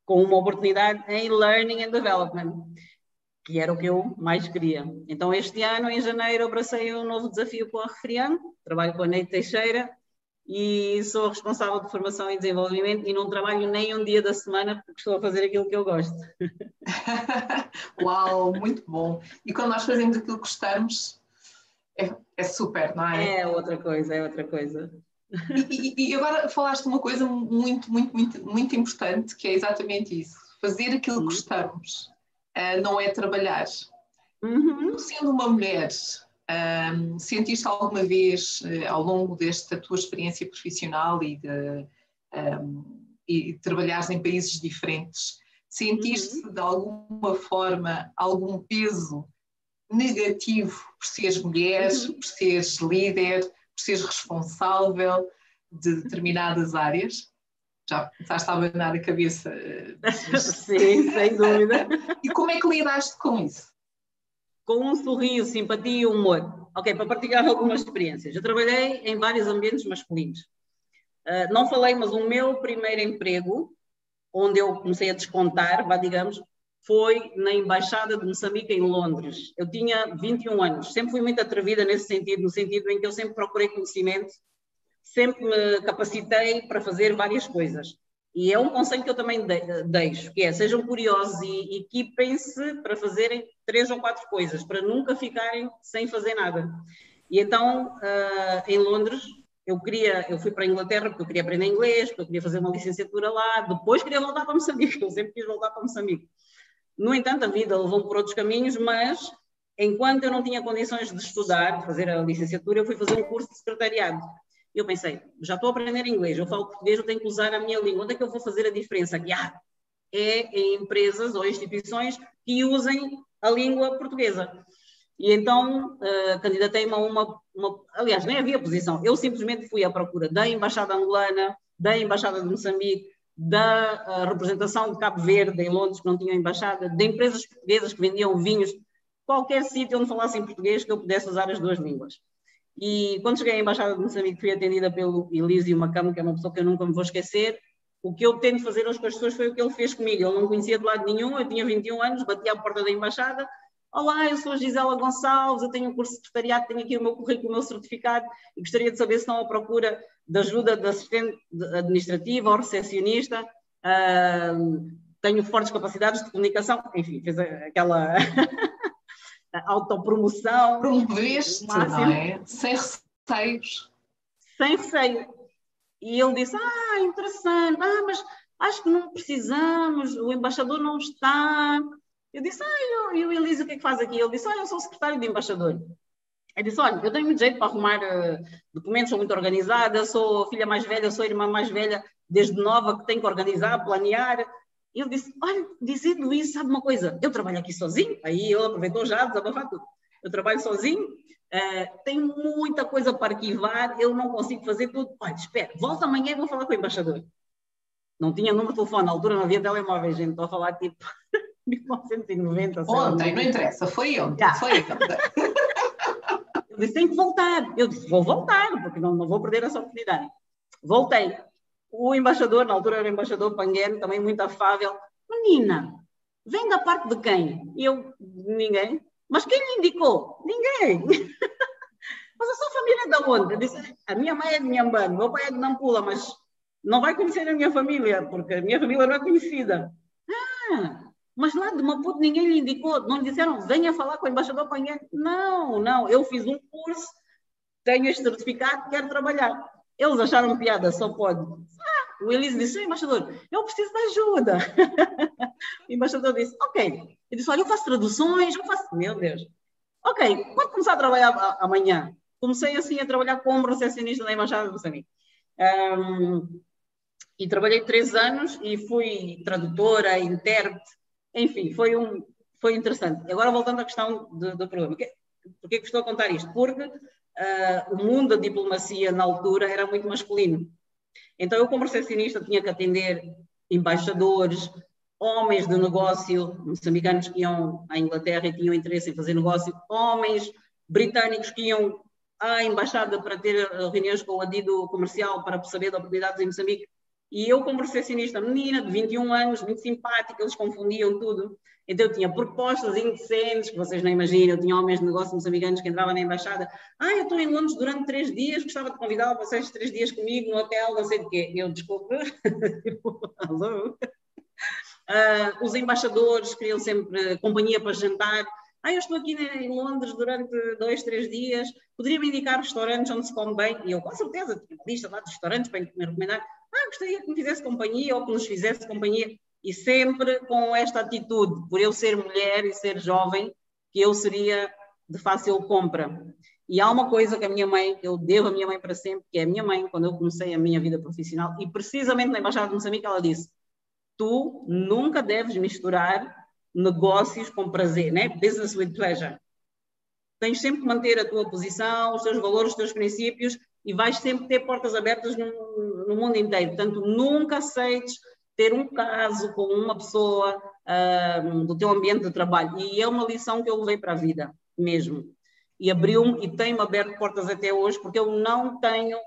com uma oportunidade em Learning and Development, que era o que eu mais queria. Então, este ano, em janeiro, abracei um novo desafio com a Refriano, trabalho com a Neide Teixeira, e sou responsável de formação e desenvolvimento e não trabalho nem um dia da semana porque estou a fazer aquilo que eu gosto. (laughs) Uau, muito bom. E quando nós fazemos aquilo que gostamos, é, é super, não é? É outra coisa, é outra coisa. E, e, agora falaste uma coisa muito, muito, muito, muito importante, que é exatamente isso. Fazer aquilo que gostamos uh, não é trabalhar. Uhum. Sendo uma mulher, um, sentiste alguma vez, uh, ao longo desta tua experiência profissional e de, um, e de trabalhares em países diferentes, sentiste uhum. de alguma forma algum peso negativo por seres mulher, uhum. por seres líder, por seres responsável de determinadas áreas? Já começaste a abanar a cabeça. Eh, (laughs) Sim, sem dúvida. (laughs) E como é que lidaste com isso? com um sorriso, simpatia e humor. Ok, para partilhar algumas experiências. Eu trabalhei em vários ambientes masculinos. Uh, não falei, mas o meu primeiro emprego, onde eu comecei a descontar, vá, digamos, foi na Embaixada de Moçambique em Londres. Eu tinha 21 anos, sempre fui muito atrevida nesse sentido, no sentido em que eu sempre procurei conhecimento, sempre me capacitei para fazer várias coisas. E é um conselho que eu também deixo, que é sejam curiosos e equipem-se para fazerem três ou quatro coisas, para nunca ficarem sem fazer nada. E então, uh, em Londres, eu queria, eu fui para a Inglaterra porque eu queria aprender inglês, porque eu queria fazer uma licenciatura lá, depois queria voltar para Moçambique, (laughs) eu sempre quis voltar para Moçambique. No entanto, a vida levou-me por outros caminhos, mas enquanto eu não tinha condições de estudar, de fazer a licenciatura, eu fui fazer um curso de secretariado eu pensei, já estou a aprender inglês, eu falo português, eu tenho que usar a minha língua. Onde é que eu vou fazer a diferença? Ah, é em empresas ou instituições que usem a língua portuguesa. E então uh, candidatei-me a uma, uma, Aliás, nem havia posição. Eu simplesmente fui à procura da Embaixada Angolana, da Embaixada de Moçambique, da uh, representação de Cabo Verde em Londres, que não tinha embaixada, de empresas portuguesas que vendiam vinhos, qualquer sítio onde falassem português que eu pudesse usar as duas línguas. E quando cheguei à Embaixada de Moçambique, fui atendida pelo Elísio Macamo, que é uma pessoa que eu nunca me vou esquecer. O que eu tento fazer hoje com as pessoas foi o que ele fez comigo. Ele não conhecia de lado nenhum, eu tinha 21 anos, bati à porta da Embaixada. Olá, eu sou a Gisela Gonçalves, eu tenho um curso de secretariado, tenho aqui o meu currículo, o meu certificado e gostaria de saber se estão à procura de ajuda de assistente administrativa ou recepcionista. Uh, tenho fortes capacidades de comunicação, enfim, fez aquela (laughs) autopromoção. Promoveste, não é? Sem receios. Sem receio. E ele disse, ah, interessante, ah, mas acho que não precisamos, o embaixador não está. Eu disse, ah, e o Elisa o que é que faz aqui? Ele disse, ah, eu sou secretário de embaixador. Eu disse, olha, eu tenho muito jeito para arrumar uh, documentos, sou muito organizada, sou filha mais velha, sou irmã mais velha, desde nova, que tenho que organizar, planear. E ele disse: Olha, dizendo isso, sabe uma coisa? Eu trabalho aqui sozinho. Aí ele aproveitou já, desabafar tudo. Eu trabalho sozinho, uh, tenho muita coisa para arquivar, eu não consigo fazer tudo. Olha, espera, volta amanhã e vou falar com o embaixador. Não tinha número de telefone, na altura não havia telemóveis, gente. Estou a falar tipo (laughs) 1990. Ontem, não interessa, foi ontem. Foi ontem. (laughs) eu disse: Tem que voltar. Eu disse: Vou voltar, porque não, não vou perder essa oportunidade. Voltei o embaixador, na altura era o embaixador Pangueno, também muito afável. Menina, vem da parte de quem? E eu, ninguém. Mas quem lhe indicou? Ninguém. (laughs) mas a sua família é da onde? Eu disse, a minha mãe é de Nhambane, meu pai é de Nampula, mas não vai conhecer a minha família, porque a minha família não é conhecida. Ah, mas lá de Maputo ninguém lhe indicou, não lhe disseram, venha falar com o embaixador Pangueno. Não, não, eu fiz um curso tenho este certificado, quero trabalhar. Eles acharam piada, só pode. Ah, o Elise disse, embaixador, eu preciso de ajuda. (laughs) o embaixador disse, ok. Ele disse, olha, eu faço traduções, eu faço... Meu Deus. Ok, quando começar a trabalhar amanhã? Comecei assim a trabalhar como recepcionista da Embaixada de Moçambique. Um, e trabalhei três anos e fui tradutora, intérprete, enfim, foi, um, foi interessante. Agora voltando à questão do, do programa, por que estou a contar isto? Porque uh, o mundo da diplomacia na altura era muito masculino. Então eu como recepcionista tinha que atender embaixadores, homens de negócio, moçambicanos que iam à Inglaterra e tinham interesse em fazer negócio, homens britânicos que iam à embaixada para ter reuniões com o adido comercial para saber de oportunidades em Moçambique. E eu, como recepcionista, menina de 21 anos, muito simpática, eles confundiam tudo. Então eu tinha propostas indecentes, que vocês não imaginam, eu tinha homens de negócios moçambicanos que entravam na embaixada. Ah, eu estou em Londres durante três dias, gostava de convidar vocês três dias comigo no hotel, não sei de quê. Eu, desculpe. (laughs) Alô? Uh, os embaixadores queriam sempre companhia para jantar. Ah, eu estou aqui em Londres durante dois, três dias, poderia me indicar restaurantes onde se come bem? E eu, com certeza, tinha lista lá de restaurantes para me recomendar ah, gostaria que me fizesse companhia ou que nos fizesse companhia, e sempre com esta atitude, por eu ser mulher e ser jovem, que eu seria de fácil compra. E há uma coisa que a minha mãe, eu devo a minha mãe para sempre, que é a minha mãe, quando eu comecei a minha vida profissional, e precisamente na Embaixada de Moçambique, ela disse: Tu nunca deves misturar negócios com prazer, né? Business with pleasure. Tens sempre que manter a tua posição, os teus valores, os teus princípios, e vais sempre ter portas abertas no, no mundo inteiro. Portanto, nunca aceites ter um caso com uma pessoa uh, do teu ambiente de trabalho. E é uma lição que eu levei para a vida, mesmo. E abriu-me e tem-me aberto portas até hoje, porque eu não tenho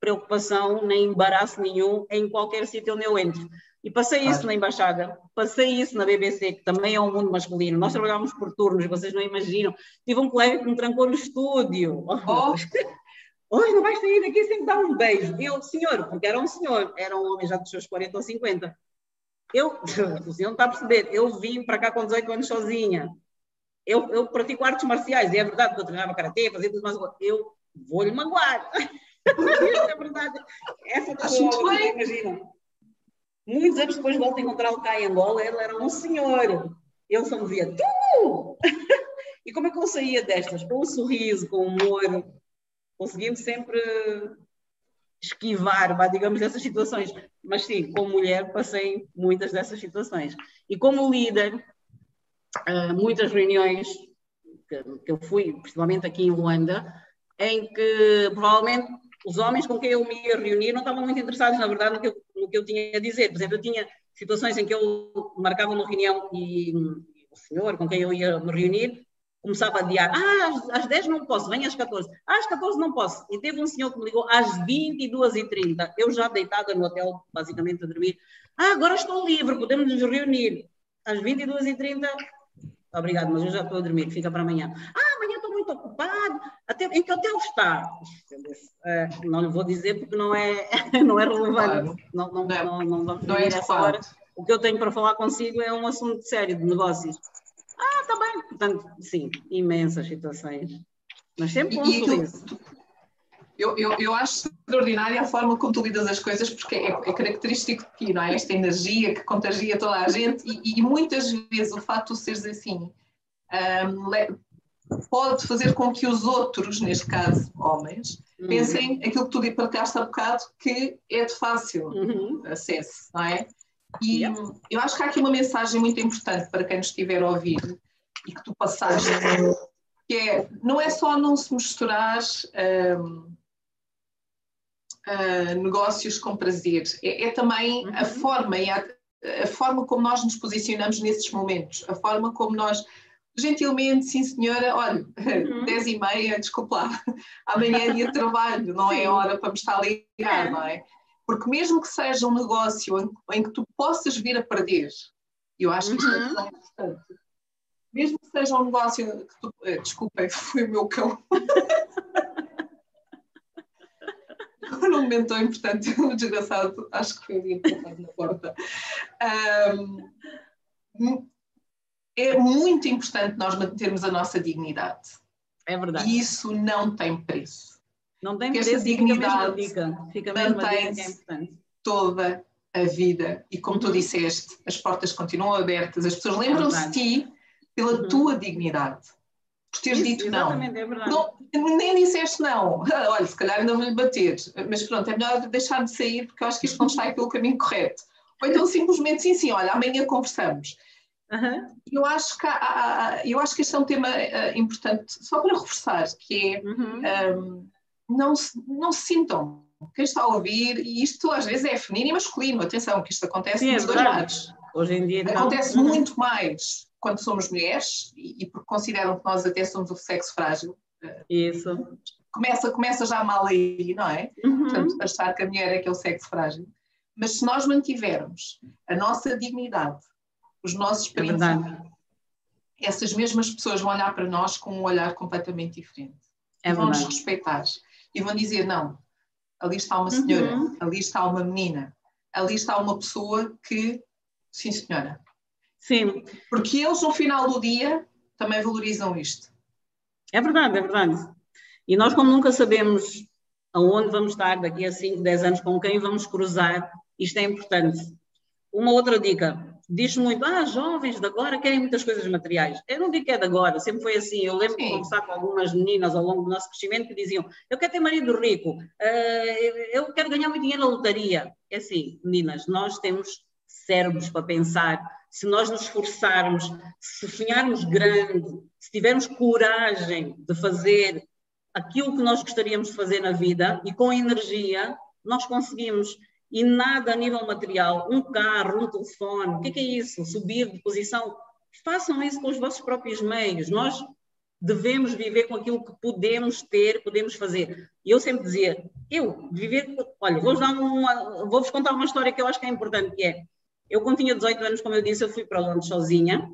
preocupação nem embaraço nenhum em qualquer sítio onde eu entro. E passei isso na embaixada, passei isso na BBC, que também é um mundo masculino. Nós trabalhávamos por turnos, vocês não imaginam. Tive um colega que me trancou no estúdio. Oh. (laughs) Hoje não vais sair daqui sem dar um beijo. Eu, senhor, porque era um senhor, era um homem já dos seus 40 ou 50. Eu, (laughs) o senhor não está a perceber, eu vim para cá com 18 anos sozinha. Eu, eu pratico artes marciais, e é verdade que eu treinava karatê, fazia tudo mais. Eu vou-lhe magoar. (laughs) Isso é verdade. Essa pessoa, imagina. Muitos anos depois volto a encontrá-lo cá em Angola, ele era um senhor. Ele só me dizia, tu! (laughs) e como é que eu saía destas? Com um sorriso, com humor, conseguindo sempre esquivar, digamos, dessas situações. Mas sim, como mulher, passei muitas dessas situações. E como líder, uh, muitas reuniões que, eu fui, principalmente aqui em Luanda, em que provavelmente os homens com quem eu me ia reunir não estavam muito interessados, na verdade, no que eu, no que eu tinha a dizer. Por exemplo, eu tinha situações em que eu marcava uma reunião e o senhor com quem eu ia me reunir começava a adiar. Ah, às, 10 não posso, vem às 14. Ah, às 14 não posso. E teve um senhor que me ligou às 22h30, eu já deitada no hotel, basicamente a dormir. Ah, agora estou livre, podemos nos reunir. Às 22h30, obrigado, mas eu já estou a dormir, fica para amanhã. Ah, amanhã estou muito ocupado. Até, em que hotel está? É, não lhe vou dizer porque não é, (laughs) não é relevante. Não, não, não, não, não vamos não é essa hora. O que eu tenho para falar consigo é um assunto sério de negócios. Ah, está bem. Portanto, sim, imensas situações. Mas sempre um sorriso. Eu, eu, eu acho extraordinária a forma como tu lidas as coisas, porque é, é característico de ti, não é? Esta energia que contagia toda a gente, e, e muitas vezes o facto de seres assim um, pode fazer com que os outros, neste caso homens, uhum. pensem aquilo que tu partilhaste há bocado, que é de fácil uhum. acesso, não é? E eu acho que há aqui uma mensagem muito importante para quem nos estiver a ouvir e que tu passaste, que é, não é só não se misturar um, uh, negócios com prazer, é, é também uhum. a forma e a, a, forma como nós nos posicionamos nesses momentos, a forma como nós gentilmente, sim senhora, olha, uhum. (laughs) 10 e meia, desculpa lá, (laughs) amanhã é dia de trabalho, não é hora para me estar a ligar, é. não é? Porque mesmo que seja um negócio em, em que tu possas vir a perder, eu acho que isto é uhum. importante, mesmo que seja um negócio que tu, eh, desculpem, (laughs) foi o meu cão. (laughs) Num momento tão importante, (laughs) o desgraçado, acho que foi ali empurrado na porta. Um, é muito importante nós mantermos a nossa dignidade. É verdade. E isso não tem preço. Não tem essa dignidade fica mesmo a dica, que é importante. toda a vida. E como tu disseste, as portas continuam abertas, as pessoas lembram-se é de ti pela uhum. tua dignidade. Por teres Isso, dito não. É não. Nem disseste não. (laughs) Olha, se calhar ainda vou-lhe bater. Mas pronto, é melhor deixar de sair porque eu acho que isto não está pelo caminho correto. Ou então simplesmente sim, sim, olha, amanhã conversamos. Uhum. Eu, acho que há, eu acho que este é um tema uh, importante, só para reforçar, que é uhum. um, não, se, não se sintam. Quem está a ouvir, e isto às vezes é feminino e masculino, atenção, que isto acontece sim, nos é dois lados. Hoje em dia. Acontece muito mais quando somos mulheres e, e porque consideram que nós até somos o sexo frágil. Isso. Começa, começa já mal aí, não é? Uhum. Portanto, achar que a mulher é que é o sexo frágil. Mas se nós mantivermos a nossa dignidade, os nossos é princípios, é essas mesmas pessoas vão olhar para nós com um olhar completamente diferente. É vão nos respeitar. E vão dizer: não, ali está uma senhora, uhum. ali está uma menina, ali está uma pessoa que, sim senhora. Sim. Porque eles, no final do dia, também valorizam isto. É verdade, é verdade. E nós, como nunca sabemos aonde vamos estar daqui a 5, 10 anos, com quem vamos cruzar, isto é importante. Uma outra dica, diz muito, ah, jovens de agora querem muitas coisas materiais. Eu não digo que é de agora, sempre foi assim. Eu lembro Sim. de conversar com algumas meninas ao longo do nosso crescimento que diziam, eu quero ter marido rico, uh, eu quero ganhar muito dinheiro na lotaria. É assim, meninas, nós temos cérebros para pensar, se nós nos esforçarmos, se sonharmos grande, se tivermos coragem de fazer aquilo que nós gostaríamos de fazer na vida e com energia, nós conseguimos e nada a nível material, um carro, um telefone, o que é, que é isso? Subir de posição. Façam isso com os vossos próprios meios. Nós devemos viver com aquilo que podemos ter, podemos fazer. E eu sempre dizia, eu viver, olha, vou-vos vou contar uma história que eu acho que é importante, que é, eu quando tinha 18 anos, como eu disse, eu fui para Londres sozinha,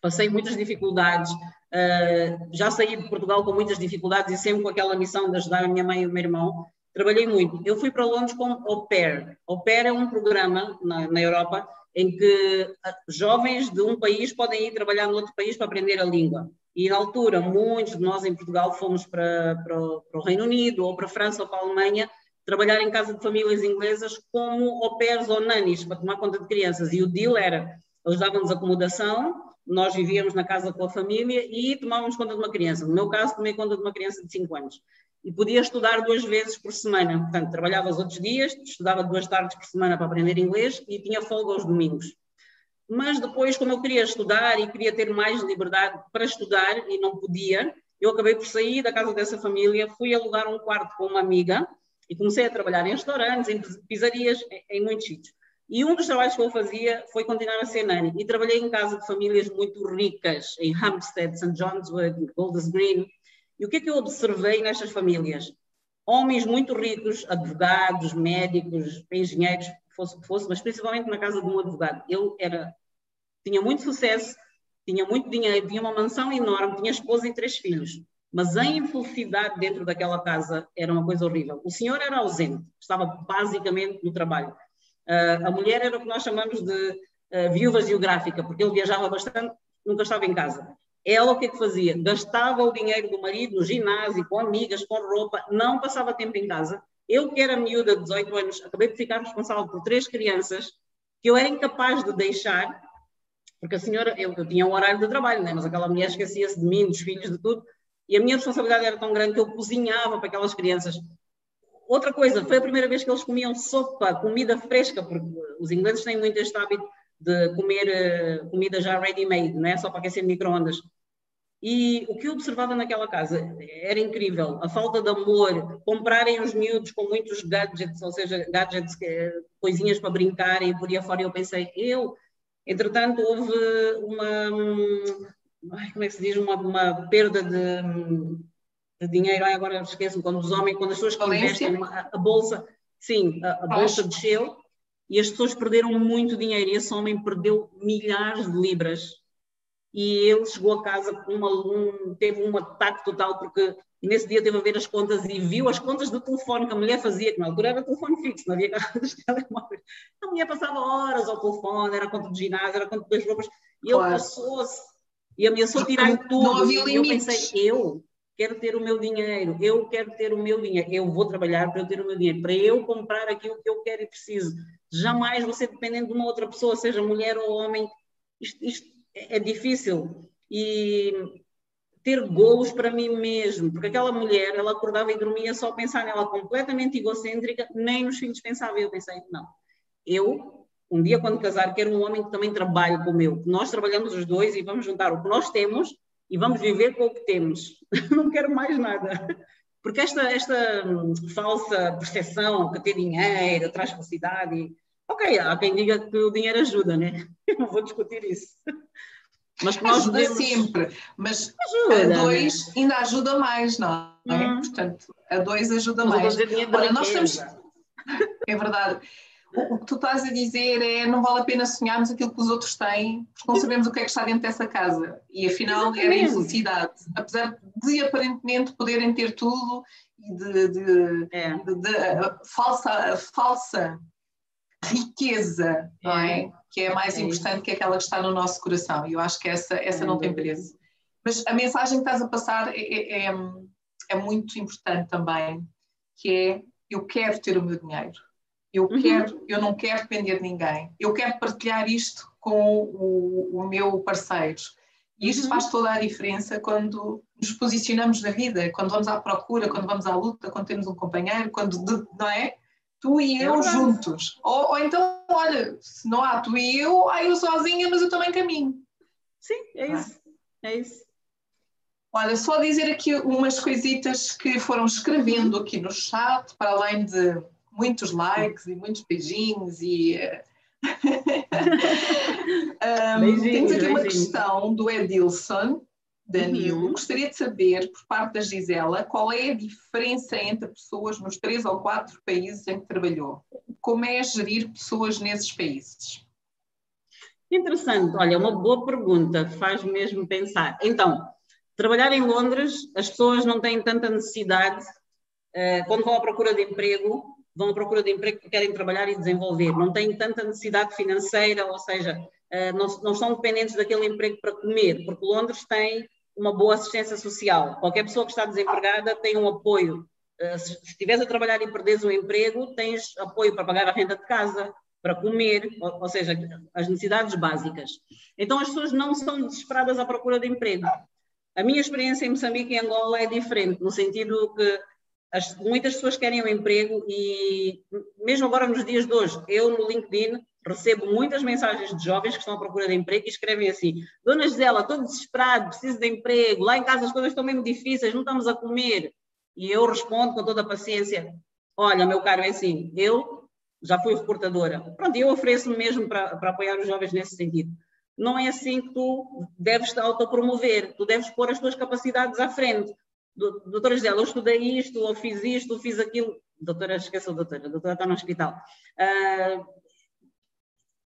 passei muitas dificuldades, uh, já saí de Portugal com muitas dificuldades e sempre com aquela missão de ajudar a minha mãe e o meu irmão, trabalhei muito. Eu fui para Londres com Au Pair. Au Pair é um programa na, na Europa em que ah, jovens de um país podem ir trabalhar no outro país para aprender a língua. E na altura, muitos de nós em Portugal fomos para, para, para o Reino Unido, ou para a França, ou para a Alemanha, trabalhar em casa de famílias inglesas como au pairs ou nannies, para tomar conta de crianças. E o deal era, eles davam-nos acomodação, nós vivíamos na casa com a família e tomávamos conta de uma criança. No meu caso, tomei conta de uma criança de 5 anos e podia estudar duas vezes por semana. Portanto, trabalhava os outros dias, estudava duas tardes por semana para aprender inglês e tinha folga aos domingos. Mas depois, como eu queria estudar e queria ter mais liberdade para estudar e não podia, eu acabei por sair da casa dessa família, fui alugar um quarto com uma amiga e comecei a trabalhar em restaurantes, em pizzarias, em muitos sítios. E um dos trabalhos que eu fazia foi continuar a ser nani. E trabalhei em casa de famílias muito ricas, em Hampstead, St. John's Wood, Golders Green, e o que é que eu observei nestas famílias? Homens muito ricos, advogados, médicos, engenheiros, fosse o que fosse, mas principalmente na casa de um advogado. Ele era, tinha muito sucesso, tinha muito dinheiro, tinha uma mansão enorme, tinha esposa e três filhos. Mas a infelicidade dentro daquela casa era uma coisa horrível. O senhor era ausente, estava basicamente no trabalho. Uh, a mulher era o que nós chamamos de uh, viúva geográfica, porque ele viajava bastante, nunca estava em casa. Ela o que é que fazia? Gastava o dinheiro do marido no ginásio, com amigas, com roupa, não passava tempo em casa. Eu, que era miúda de 18 anos, acabei de ficar responsável por três crianças que eu era incapaz de deixar, porque a senhora, eu, eu tinha um horário de trabalho, né? mas aquela mulher esquecia-se de mim, dos filhos, de tudo, e a minha responsabilidade era tão grande que eu cozinhava para aquelas crianças. Outra coisa, foi a primeira vez que eles comiam sopa, comida fresca, porque os ingleses têm muito este hábito de comer uh, comida já ready-made, não é? Só para aquecer microondas. E o que eu observava naquela casa era incrível, a falta de amor, comprarem os miúdos com muitos gadgets, ou seja, gadgets, coisinhas para brincarem por aí afora, e eu pensei, eu, entretanto, houve uma, como é que se diz, uma, uma perda de, de dinheiro, Ai, agora esqueço quando os homens, quando as pessoas que investem, a, a bolsa, sim, a, a bolsa desceu, e as pessoas perderam muito dinheiro, e esse homem perdeu milhares de libras. E ele chegou a casa com um, teve um ataque total, porque nesse dia teve a ver as contas e viu as contas do telefone que a mulher fazia, que na altura era telefone fixo, não havia carro dos (laughs) telemóveis. A mulher passava horas ao telefone, era conta de ginásio, era conta das roupas, e ele passou-se e ameaçou tirar tudo. Não havia e eu pensei, eu, quero ter o meu dinheiro, eu quero ter o meu dinheiro, eu vou trabalhar para eu ter o meu dinheiro, para eu comprar aquilo que eu quero e preciso. Jamais vou ser dependente de uma outra pessoa, seja mulher ou homem. Isto, isto é difícil. E ter golos para mim mesmo, porque aquela mulher, ela acordava e dormia só a pensar nela completamente egocêntrica, nem nos filhos pensava. Eu pensei, não, eu, um dia quando casar, quero um homem que também trabalhe como eu, nós trabalhamos os dois e vamos juntar o que nós temos e vamos viver com o que temos. (laughs) não quero mais nada. Porque esta, esta hum, falsa percepção que ter dinheiro traz felicidade, ok, há quem diga que o dinheiro ajuda, né? (laughs) Eu não vou discutir isso. Mas que nós ajuda devemos... sempre, mas ajuda, a dois né? ainda ajuda mais, não é? Hum. Portanto, a dois ajuda mais. Olha, nós estamos. (laughs) É verdade. O, que tu estás a dizer é não vale a pena sonharmos aquilo que os outros têm, porque não sabemos o que é que está dentro dessa casa. E afinal Exatamente. era a infelicidade. Apesar de aparentemente poderem ter tudo e de, de, é. de, de falsa, falsa riqueza, não é? é? Que é mais é importante que aquela que está no nosso coração. E eu acho que essa, essa não tem preço. Mas a mensagem que estás a passar é, é, é, é muito importante também, que é eu quero ter o meu dinheiro. Eu uhum. quero, eu não quero depender de ninguém. Eu quero partilhar isto com o, o meu parceiro. E isto uhum. faz toda a diferença quando nos posicionamos na vida, quando vamos à procura, quando vamos à luta, quando temos um companheiro, quando, não é? tu e eu é juntos. Ou, ou, então, olha, se não há tu e eu, há eu sozinha, mas eu também caminho. Sim, é isso. É isso. Olha, só dizer aqui umas coisitas que foram escrevendo aqui no chat, para além de muitos likes e muitos beijinhos e. (laughs) um, beijinhos, temos aqui uma questão do Edilson Danilo, uhum. gostaria de saber, por parte da Gisela, qual é a diferença entre pessoas nos três ou quatro países em que trabalhou? Como é gerir pessoas nesses países? Interessante, olha, uma boa pergunta, faz mesmo pensar. Então, trabalhar em Londres, as pessoas não têm tanta necessidade, uh, quando vão à procura de emprego, vão à procura de emprego porque querem trabalhar e desenvolver, não têm tanta necessidade financeira, ou seja, uh, não, são dependentes daquele emprego para comer, porque Londres tem uma boa assistência social. Qualquer pessoa que está desempregada tem um apoio. Eh, se estiveres a trabalhar e perdes o emprego, tens apoio para pagar a renda de casa, para comer, ou, seja, as necessidades básicas. Então as pessoas não são desesperadas à procura de emprego. A minha experiência em Moçambique e Angola é diferente, no sentido que as, muitas pessoas querem um emprego e mesmo agora nos dias de hoje, eu no LinkedIn recebo muitas mensagens de jovens que estão à procura de emprego e escrevem assim: Dona Gisela, estou desesperado, preciso de emprego, lá em casa as coisas estão mesmo difíceis, não estamos a comer. E eu respondo com toda a paciência: Olha, meu caro, é assim, eu já fui reportadora. Pronto, eu ofereço-me mesmo para, para apoiar os jovens nesse sentido. Não é assim que tu deves te autopromover, tu deves pôr as tuas capacidades à frente. Doutora Gisela, eu estudei isto, ou fiz isto, ou fiz aquilo. Doutora, esqueça a doutora, a doutora está no hospital. Uh,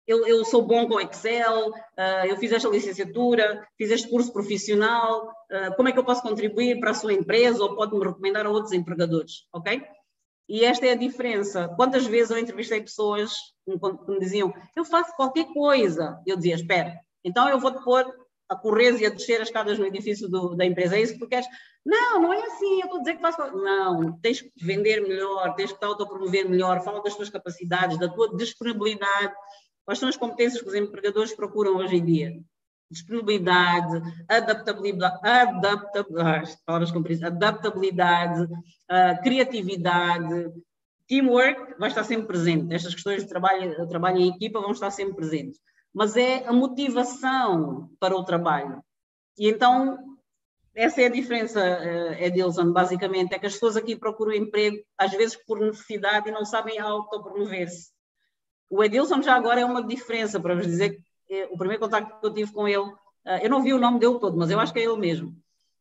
eu, eu, sou bom com Excel, uh, eu fiz esta licenciatura, fiz este curso profissional, uh, como é que eu posso contribuir para a sua empresa ou pode-me recomendar a outros empregadores, ok? E esta é a diferença. Quantas vezes eu entrevistei pessoas que me diziam, eu faço qualquer coisa. Eu dizia, espera, então eu vou-te pôr a e a descer as escadas no edifício do, da empresa. É isso que tu queres? Não, não é assim, eu estou a dizer que faço. Não, tens que vender melhor, tens que te autopromover melhor, fala das tuas capacidades, da tua disponibilidade, Quais são as competências que os empregadores procuram hoje em dia? Disponibilidade, adaptabilidade, adaptabilidade, adaptabilidade uh, criatividade, teamwork vai estar sempre presente. Estas questões de trabalho, trabalho em equipa vão estar sempre presentes. Mas é a motivação para o trabalho. E então, essa é a diferença, é Edilson, basicamente, é que as pessoas aqui procuram emprego, às vezes por necessidade, e não sabem autopromover-se. O Edilson já agora é uma diferença, para vos dizer que eh, o primeiro contato que eu tive com ele, eh, eu não vi o nome dele todo, mas eu acho que é ele mesmo.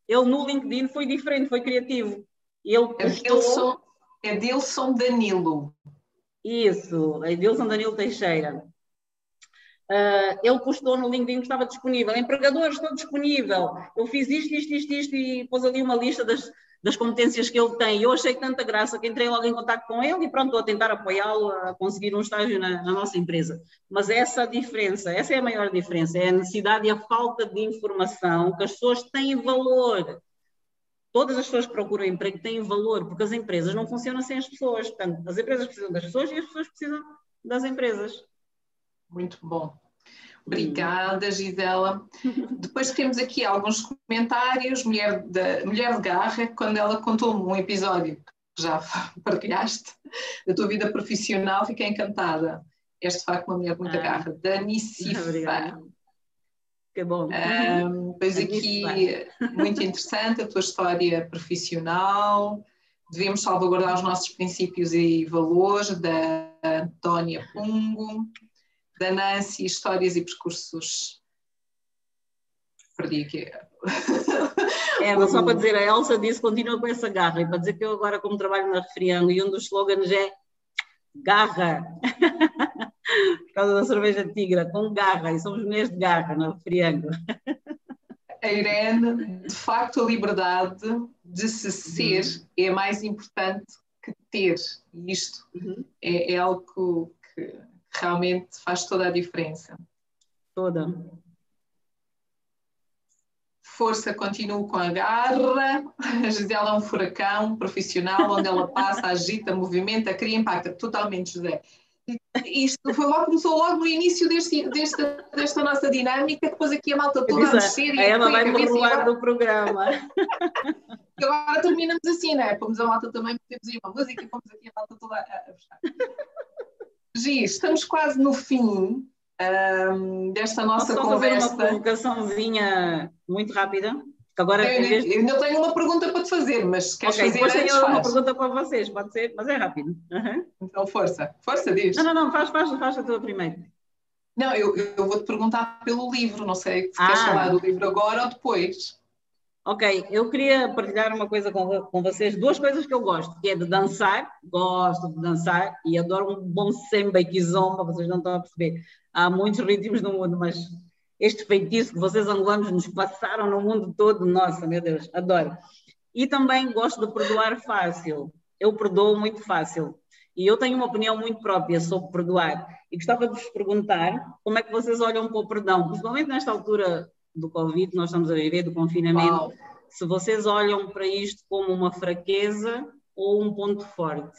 Ele no LinkedIn foi diferente, foi criativo. Ele postou... Edilson, Danilo. Isso, Edilson Danilo Teixeira. Uh, ele postou no LinkedIn que estava disponível. Empregadores, estou disponível. Eu fiz isto, isto, isto, isto e pôs ali uma lista das, das competências que ele tem. Eu achei tanta graça que entrei logo em contato com ele e pronto, estou a tentar apoiá-lo a conseguir um estágio na, na, nossa empresa. Mas essa a diferença, essa é a maior diferença, é a necessidade e a falta de informação que as pessoas têm valor. todas as pessoas que procuram emprego têm valor, porque as empresas não funcionam sem as pessoas. Portanto, as empresas precisam das pessoas e as pessoas precisam das empresas. Muito bom. Obrigada, Gisela. (laughs) Depois temos aqui alguns comentários. Mulher, da, Mulher de Garra, quando ela contou-me um episódio que já (laughs) partilhaste da tua vida profissional, fiquei encantada. És de facto uma mulher de muita ah, garra. Dani Cifa. Que bom. Um, pois aqui, muito interessante a tua história profissional. Devemos salvaguardar os nossos princípios e valores, da Antónia Pungo da Nancy, histórias e percursos. Perdi aqui. É, mas só para dizer, a Elsa disse continua com essa garra, e para dizer que eu agora, como trabalho na Refriango, e um dos slogans é garra, (laughs) por causa da cerveja tigra, com garra, e somos mulheres de garra na Refriango. A Irene, de facto, a liberdade de se ser uhum. é mais importante que ter, e isto uhum. é, é algo que realmente faz toda a diferença. Toda. Força, continuo com a garra. A Gisela é um furacão profissional, onde ela passa, agita, movimenta, cria impacto. Totalmente, José. Isto foi logo, começou logo no início deste, desta, desta nossa dinâmica, depois aqui a malta toda a mexer. A ela vai rolar do programa. (laughs) E agora terminamos assim, não é? Pomos a malta também, metemos uma música e pomos aqui a malta toda a, a Gi, estamos quase no fim um, desta nossa Posso conversa. Fazer uma provocaçãozinha muito rápida? Agora, eu, vez... eu ainda tenho uma pergunta para te fazer, mas queres okay, fazer antes, tenho uma pergunta para vocês, pode ser, mas é rápido. Uhum. Então, força, força, diz. Não, não, não, faz, faz, faz a tua primeiro. Não, eu, eu vou-te perguntar pelo livro, não sei se ah. queres falar do livro agora ou depois. Ok, eu queria partilhar uma coisa com, com vocês, duas coisas que eu gosto, que é de dançar, gosto de dançar e adoro um bom samba e kizomba, vocês não estão a perceber. Há muitos ritmos no mundo, mas este feitiço que vocês angolanos nos passaram no mundo todo, nossa, meu Deus, adoro. E também gosto de perdoar fácil, eu perdoo muito fácil. E eu tenho uma opinião muito própria sobre perdoar. E gostava de vos perguntar como é que vocês olham para o perdão, principalmente nesta altura do Covid nós estamos a viver, do confinamento, Uau. se vocês olham para isto como uma fraqueza ou um ponto forte.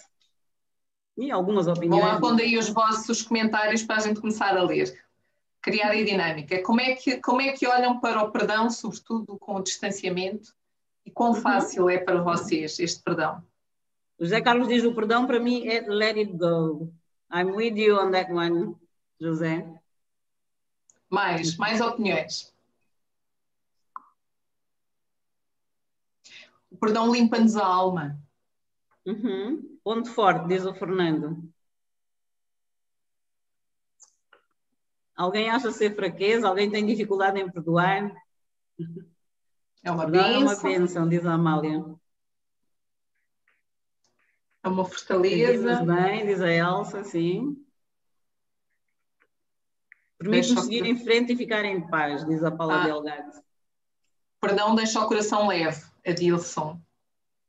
E algumas opiniões. Bom, aponta aí os vossos comentários para a gente começar a ler. Criar a dinâmica. Como é que, como é que olham para o perdão, sobretudo com o distanciamento? E quão uhum. fácil é para vocês este perdão? O José Carlos diz: o perdão para mim é let it go. I'm with you on that one, José. Mais, mais opiniões. O perdão limpa-nos a alma. Uhum. Ponto forte, diz o Fernando. Alguém acha ser fraqueza? Alguém tem dificuldade em perdoar? É uma bênção. É uma bênção, diz a Amália. É uma fortaleza. Diz bem, diz a Elsa, sim. Permite-nos seguir em frente e ficar em paz, diz a Paula ah. Delgado. Perdão deixa o coração leve. Adilson.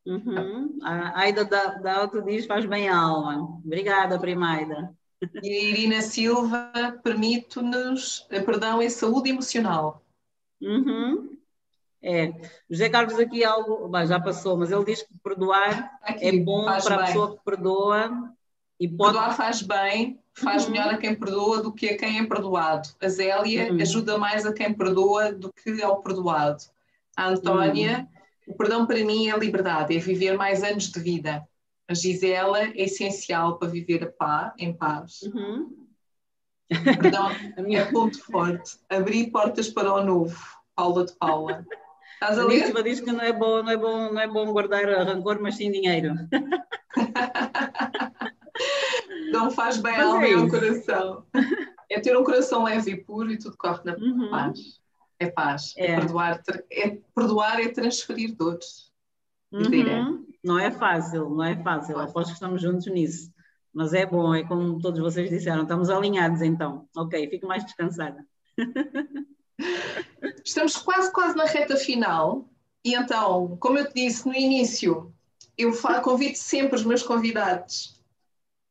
Uhum. A Aida da, da Auto diz faz bem a alma. Obrigada, Primaida. E a Irina Silva permite-nos, perdão, é saúde emocional. Uhum. É. José Carlos aqui algo, bem, já passou, mas ele diz que perdoar aqui, é bom para a pessoa que perdoa. E pode... Perdoar faz bem, faz uhum. melhor a quem perdoa do que a quem é perdoado. A Zélia uhum. ajuda mais a quem perdoa do que ao perdoado. A Antónia uhum. O perdão para mim é liberdade, é viver mais anos de vida. A Gisela é essencial para viver a paz, em paz. Uhum. Perdão (laughs) é ponto forte. Abrir portas para o novo. Paula de Paula. Estás a ler? A diz que não é bom, não é bom, não é bom guardar rancor, mas sim dinheiro. (laughs) não faz bem ao é meu coração. (laughs) É ter um coração leve e puro e tudo corre na uhum. paz. É paz. É. é. perdoar, é perdoar é transferir dores. Uhum. Não é fácil, não é fácil. Aposto que estamos juntos nisso. Mas é bom, é como todos vocês disseram, estamos alinhados então. Ok, fico mais descansada. (laughs) Estamos quase, quase na reta final. E então, como eu te disse no início, eu convido sempre os meus convidados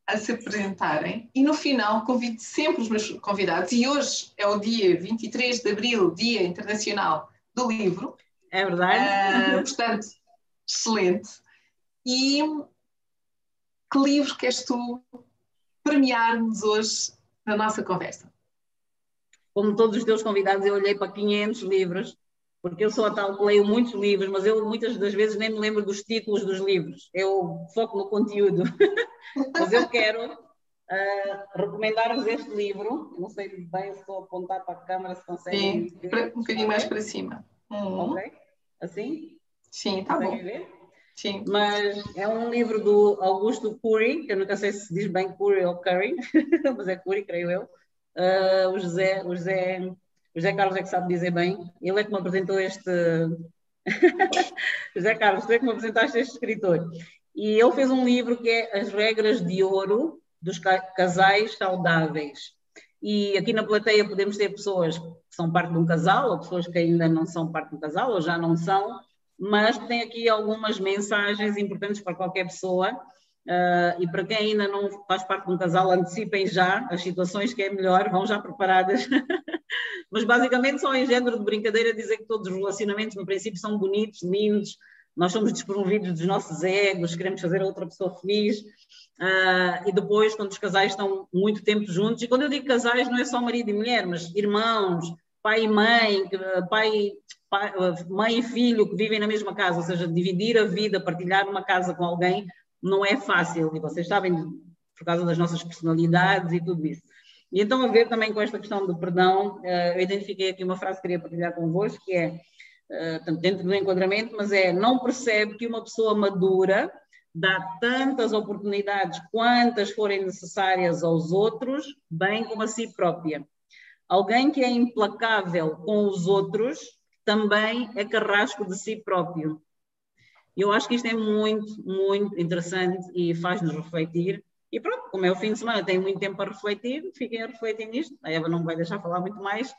a se apresentarem e no final convido sempre os meus convidados e hoje é o dia 23 de Abril, Dia Internacional do Livro. É verdade. Uh, portanto, excelente. E que livro queres tu premiar-nos hoje na nossa conversa? Como todos os teus convidados, eu olhei para 500 livros, porque eu sou a tal que leio muitos livros, mas eu muitas das vezes nem me lembro dos títulos dos livros. Eu foco no conteúdo. (laughs) mas eu quero uh, recomendar-vos este livro. Não sei bem se estou a apontar para a câmara, se conseguem. Sim, um bocadinho mais para cima. Uhum. Ok? Assim? Sim, está bom. Ver? Sim. Mas é um livro do Augusto Curry, que eu nunca sei se diz bem Curry ou Curry, (laughs) mas é Curry, creio eu. Uh, o, José, o, José, o José Carlos é que sabe dizer bem. Ele é que me apresentou este. (laughs) José Carlos, tu é que me apresentaste este escritor. E ele fez um livro que é As Regras de Ouro dos Casais Saudáveis. E aqui na plateia podemos ter pessoas que são parte de um casal, ou pessoas que ainda não são parte de um casal, ou já não são, mas tem aqui algumas mensagens importantes para qualquer pessoa. Uh, e para quem ainda não faz parte de um casal, antecipem já as situações que é melhor, vão já preparadas. (laughs) mas basicamente só em género de brincadeira dizer que todos os relacionamentos no princípio são bonitos, lindos, nós somos despromovidos dos nossos egos, queremos fazer a outra pessoa feliz. Uh, e depois, quando os casais estão muito tempo juntos, e quando eu digo casais, não é só marido e mulher, mas irmãos, pai e mãe, pai, pai, mãe e filho que vivem na mesma casa, ou seja, dividir a vida, partilhar uma casa com alguém, não é fácil, e vocês sabem, por causa das nossas personalidades e tudo isso. E então, a ver também com esta questão do perdão, eu identifiquei aqui uma frase que queria partilhar convosco, que é, dentro do enquadramento, mas é, não percebe que uma pessoa madura dá tantas oportunidades quantas forem necessárias aos outros, bem como a si própria. Alguém que é implacável com os outros também é carrasco de si próprio. Eu acho que isto é muito, muito interessante e faz-nos refletir. E pronto, como é o fim de semana, tenho muito tempo para refletir, fiquem a refletir nisto. A Eva não vai deixar falar muito mais,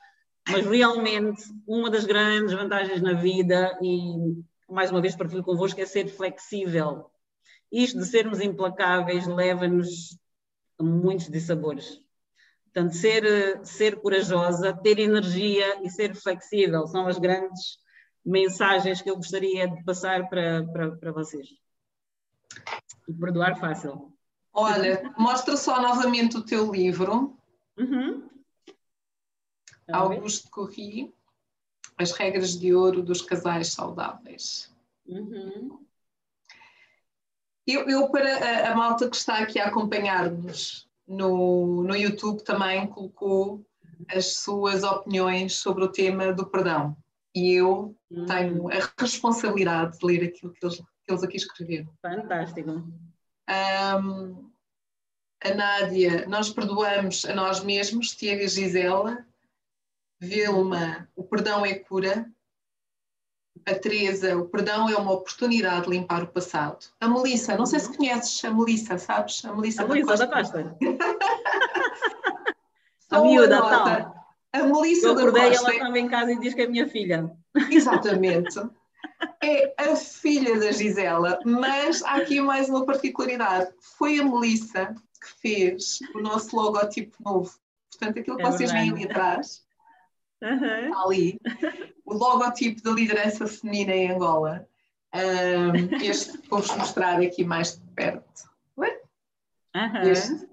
mas realmente uma das grandes vantagens na vida, e mais uma vez partilho convosco, é ser flexível. Isto de sermos implacáveis leva-nos a muitos dissabores. Portanto, ser, ser corajosa, ter energia e ser flexível são as grandes mensagens que eu gostaria de passar para, para, para vocês. E perdoar fácil. Olha, mostra só novamente o teu livro. Uhum. Augusto Corri, As Regras de Ouro dos Casais Saudáveis. Uhum. Eu, eu, para a, a malta que está aqui a acompanhar-nos no, no YouTube também colocou as suas opiniões sobre o tema do perdão. E eu hum. tenho a responsabilidade de ler aquilo que eles, que eles aqui escreveram. Fantástico. Um, a Nádia, nós perdoamos a nós mesmos, Tiago e Gisela. Vilma, o perdão é cura a Teresa, o perdão é uma oportunidade de limpar o passado. A Melissa, não sei se conheces a Melissa, sabes? A Melissa, a Melissa da Costa. (laughs) a miúda, tal. A Melissa Eu da Costa. ela estava em casa e diz que é minha filha. Exatamente. É a filha da Gisela, mas há aqui mais uma particularidade. Foi a Melissa que fez o nosso logotipo novo. Portanto, aquilo que é vocês veem ali atrás Uhum. ali, o logotipo da liderança feminina em Angola. Um, este vou-vos mostrar aqui mais de perto. Uhum. Este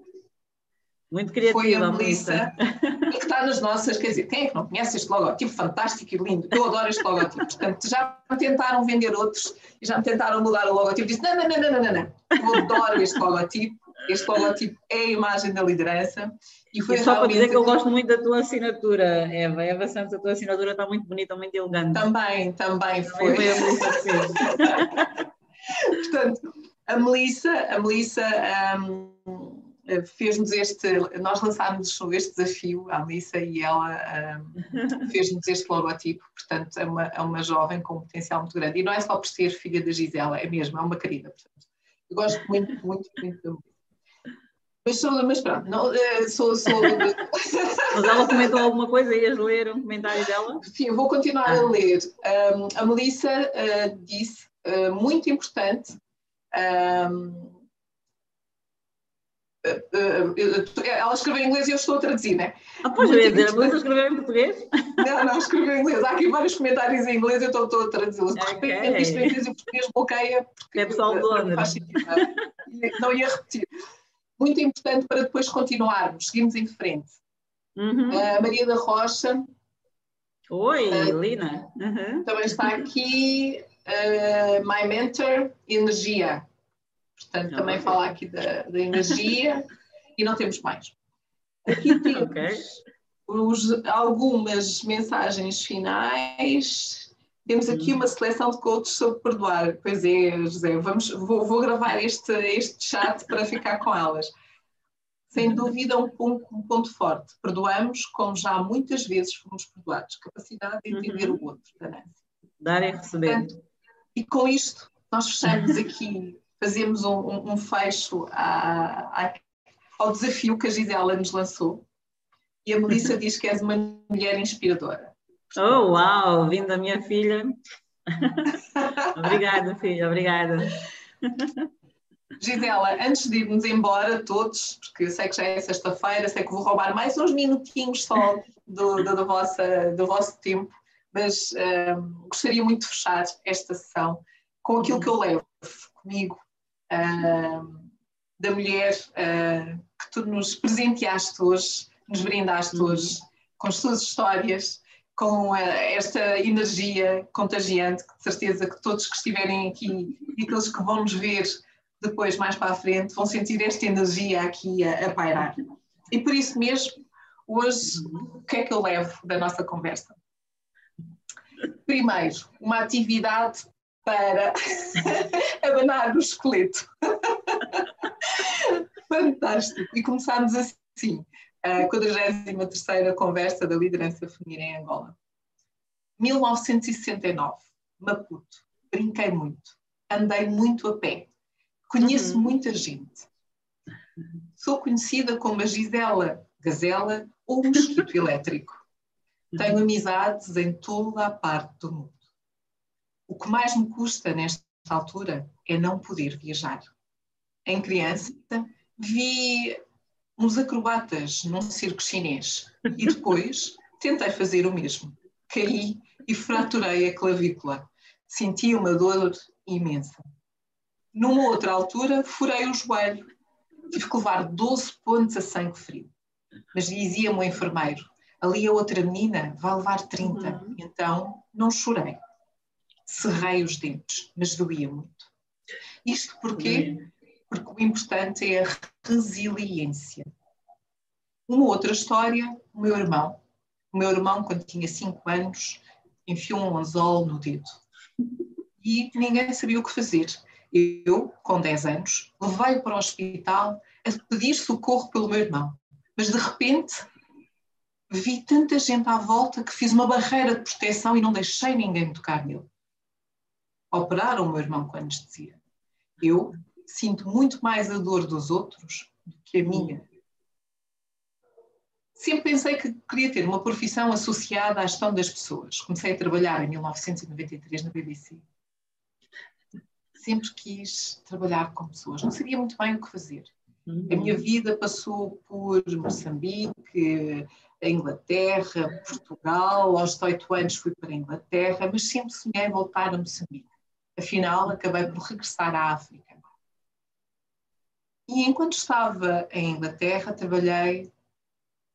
Muito criativa. Foi a Melissa e que está nas nossas, quer dizer, quem é que não conhece este logotipo fantástico e lindo? Eu adoro este logotipo. Portanto, já me tentaram vender outros e já me tentaram mudar o logotipo. Disse: não, não, não, não, não, não. Eu adoro este logotipo. Este logotipo é a imagem da liderança e, foi e só para dizer que eu gosto muito da tua assinatura, Eva. Eva Santos, a tua assinatura está muito bonita, muito elegante. Também, também foi. Também foi a Melissa. (laughs) Portanto, a Melissa, a Melissa um, fez-nos este, nós lançámos este desafio, a Melissa, e ela um, (laughs) fez-nos este logotipo, portanto é uma, é uma jovem com um potencial muito grande, e não é só por ser filha da Gisela, é mesmo, é uma querida, portanto, eu gosto muito, muito, muito da Melissa. Mas, sou, mas pronto, não, eh, sou, sou. (laughs) Mas ela comentou alguma coisa? Ias ler um comentário dela? Sim, vou continuar ah. a ler. Um, a Melissa uh, disse, uh, muito importante, um, ela escreveu em inglês e eu estou a traduzir, né? Ah, pois, eu dizer, mas escreveu em português? Não, não, escreveu em inglês. Há aqui vários comentários em inglês, eu estou, estou a traduzi-los. De repente, okay. isto em inglês e o português bloqueia. Porque é pessoal do Londres. Não ia repetir. Muito importante para depois continuarmos, seguirmos em frente. Uhum. A Maria da Rocha. Oi, uh, Lina. Uhum. Também está aqui. Uh, my mentor, energia. Portanto, também fala aqui da, da energia e não temos mais. Aqui (laughs) temos okay. os, algumas mensagens finais. Temos aqui uma seleção de coaches sobre perdoar. Pois é, José, vamos, vou, vou gravar este, este chat para ficar com elas. Sem dúvida, um ponto, um ponto forte. Perdoamos como já muitas vezes fomos perdoados. Capacidade de entender uhum. o outro, da Dar e receber. Portanto, e com isto, nós fechamos aqui fazemos um, um, um fecho à, à, ao desafio que a Gisela nos lançou. E a Melissa (laughs) diz que és uma mulher inspiradora. Oh, uau! Vindo da minha filha. (laughs) obrigada, filha, obrigada. Gisela, antes de irmos embora todos, porque eu sei que já é sexta-feira, sei que vou roubar mais uns minutinhos só do, do, do, vossa, do vosso tempo, mas um, gostaria muito de fechar esta sessão com aquilo que eu levo comigo uh, da mulher uh, que tu nos presenteaste hoje, nos brindaste uhum. hoje, com as suas histórias, com uh, esta energia contagiante, que de certeza que todos que estiverem aqui e aqueles que vão nos ver depois, mais para a frente, vão sentir esta energia aqui a, a pairar. E por isso mesmo, hoje, o que é que eu levo da nossa conversa? Primeiro, uma atividade para (laughs) abanar o esqueleto. (laughs) Fantástico! E começámos assim, a 43 conversa da liderança feminina em Angola. 1969, Maputo. Brinquei muito, andei muito a pé, conheço uhum. muita gente. Sou conhecida como a Gisela Gazela ou Mosquito (laughs) Elétrico. Tenho amizades em toda a parte do mundo. O que mais me custa nesta altura é não poder viajar. Em criança, vi uns acrobatas num circo chinês e depois tentei fazer o mesmo. Caí e fraturei a clavícula. Senti uma dor imensa. Numa outra altura, furei o joelho. Tive que levar 12 pontos a sangue frio. Mas dizia-me o enfermeiro: ali a outra menina vai levar 30. Uhum. Então não chorei cerrei os dentes, mas doía muito. Isto porquê? Porque o importante é a resiliência. Uma outra história, o meu irmão. O meu irmão, quando tinha 5 anos, enfiou um anzol no dedo. E ninguém sabia o que fazer. Eu, com 10 anos, levei-o para o hospital a pedir socorro pelo meu irmão. Mas de repente vi tanta gente à volta que fiz uma barreira de proteção e não deixei ninguém tocar nele operaram o meu irmão com anestesia. Eu sinto muito mais a dor dos outros do que a minha. Sempre pensei que queria ter uma profissão associada à gestão das pessoas. Comecei a trabalhar em 1993 na BBC. Sempre quis trabalhar com pessoas. Não sabia muito bem o que fazer. A minha vida passou por Moçambique, a Inglaterra, Portugal. Aos 18 anos fui para a Inglaterra, mas sempre sonhei voltar a Moçambique. Afinal, acabei por regressar à África. E enquanto estava em Inglaterra, trabalhei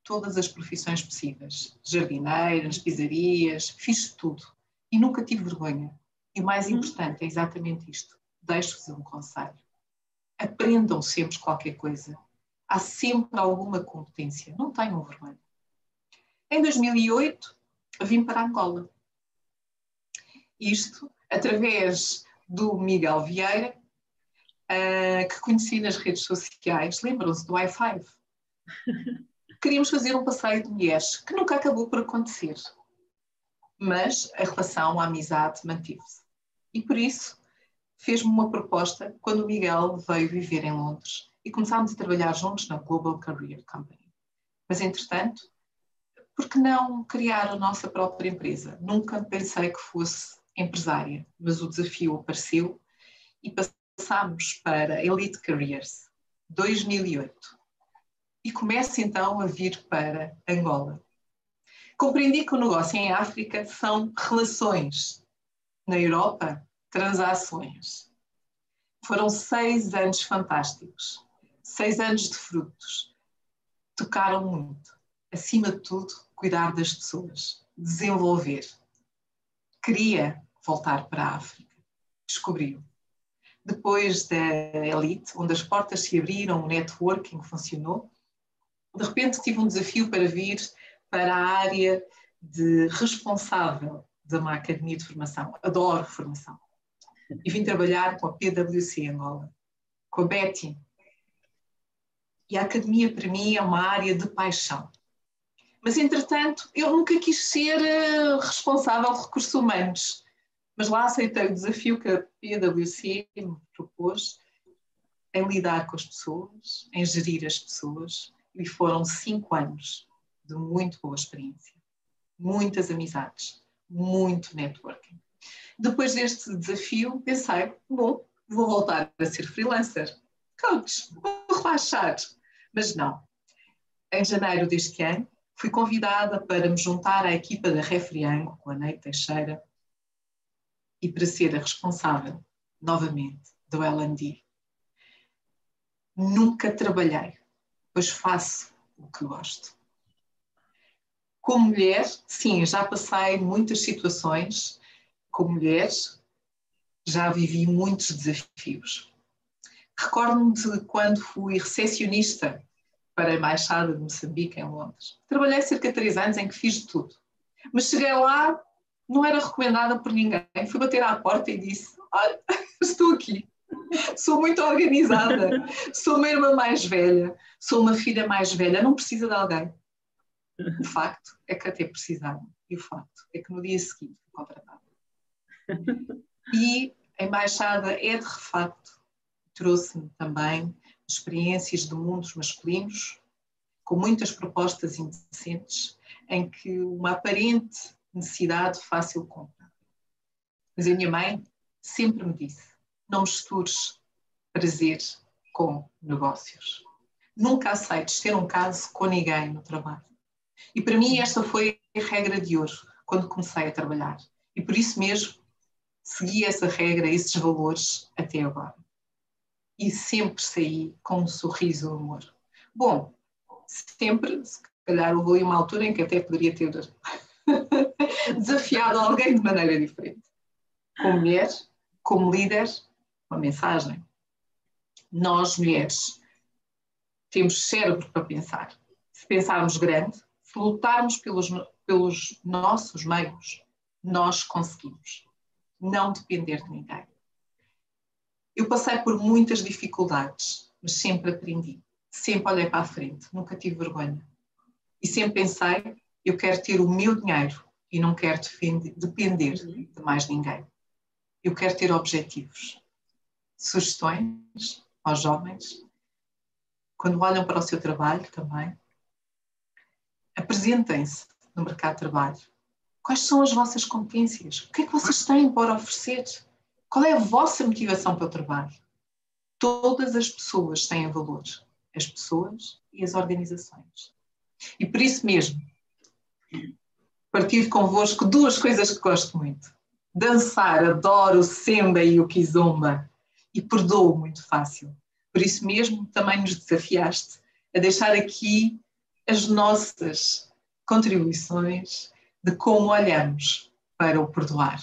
todas as profissões possíveis: jardineiras, pizzarias, fiz tudo. E nunca tive vergonha. E o mais uhum. importante é exatamente isto: deixo-vos um conselho. Aprendam sempre qualquer coisa. Há sempre alguma competência. Não tenham vergonha. Em 2008, vim para Angola. Isto através do Miguel Vieira, uh, que conheci nas redes sociais. Lembram-se do i5? (laughs) Queríamos fazer um passeio de mulheres, que nunca acabou por acontecer. Mas a relação, a amizade manteve-se. E por isso fez-me uma proposta quando o Miguel veio viver em Londres e começámos a trabalhar juntos na Global Career Company. Mas, entretanto, por que não criar a nossa própria empresa? Nunca pensei que fosse empresária, mas o desafio apareceu e passámos para Elite Careers, 2008. e começo então a vir para Angola. Compreendi que o negócio em África são relações, na Europa, transações. Foram seis anos fantásticos, seis anos de frutos. Tocaram muito. Acima de tudo, cuidar das pessoas, desenvolver. Queria voltar para a África. Descobriu. Depois da Elite, onde as portas se abriram, o networking funcionou, de repente tive um desafio para vir para a área de responsável de uma academia de formação. Adoro formação. E vim trabalhar com a PwC Angola, com a Betty. E a academia para mim é uma área de paixão. Mas, entretanto, eu nunca quis ser eh, responsável de recursos humanos. Mas lá aceitei o desafio que a PwC me propôs em lidar com as pessoas, em gerir as pessoas. E foram cinco anos de muito boa experiência. Muitas amizades, muito networking. Depois deste desafio, pensei: bom, vou voltar a ser freelancer. Coach, vou relaxar. Mas não. Em janeiro deste ano, Fui convidada para me juntar à equipa da Refriango, com a Ney Teixeira, e para ser a responsável, novamente, do L&D. Nunca trabalhei, pois faço o que gosto. Como mulher, sim, já passei muitas situações. Como mulher, já vivi muitos desafios. Recordo-me de quando fui recepcionista para a Embaixada de Moçambique, em Londres. Trabalhei cerca de três anos em que fiz de tudo. Mas cheguei lá, não era recomendada por ninguém. Fui bater à porta e disse: Olha, (laughs) estou aqui. Sou muito organizada. Sou uma irmã mais velha. Sou uma filha mais velha. Não precisa de alguém. O facto é que até precisava. E o facto é que no dia seguinte fui contratada. E a Embaixada é de refacto. Trouxe-me também experiências de mundos masculinos, com muitas propostas indecentes, em que uma aparente necessidade de fácil compra. Mas a minha mãe sempre me disse: não mistures prazer com negócios. Nunca aceites ter um caso com ninguém no trabalho. E para mim esta foi a regra de ouro quando comecei a trabalhar. E por isso mesmo segui essa regra, esses valores até agora e sempre saí com um sorriso no humor. Bom, sempre, se calhar houve uma altura em que até poderia ter desafiado alguém de maneira diferente. Como mulher, como líder, uma mensagem. Nós, mulheres, temos cérebro para pensar. Se pensarmos grande, se lutarmos pelos, pelos nossos meios, nós conseguimos. Não depender de ninguém. Eu passei por muitas dificuldades, mas sempre aprendi. Sempre olhei para a frente, nunca tive vergonha. E sempre pensei, eu quero ter o meu dinheiro e não quero depender de mais ninguém. Eu quero ter objetivos. Sugestões aos jovens, quando olham para o seu trabalho também, apresentem-se no mercado de trabalho. Quais são as vossas competências? O que é que vocês têm para oferecer? Qual é a vossa motivação para o trabalho? Todas as pessoas têm valor, as pessoas e as organizações. E por isso mesmo, partilho convosco duas coisas que gosto muito. Dançar, adoro o semba e o kizomba e perdoo muito fácil. Por isso mesmo também nos desafiaste a deixar aqui as nossas contribuições de como olhamos para o perdoar.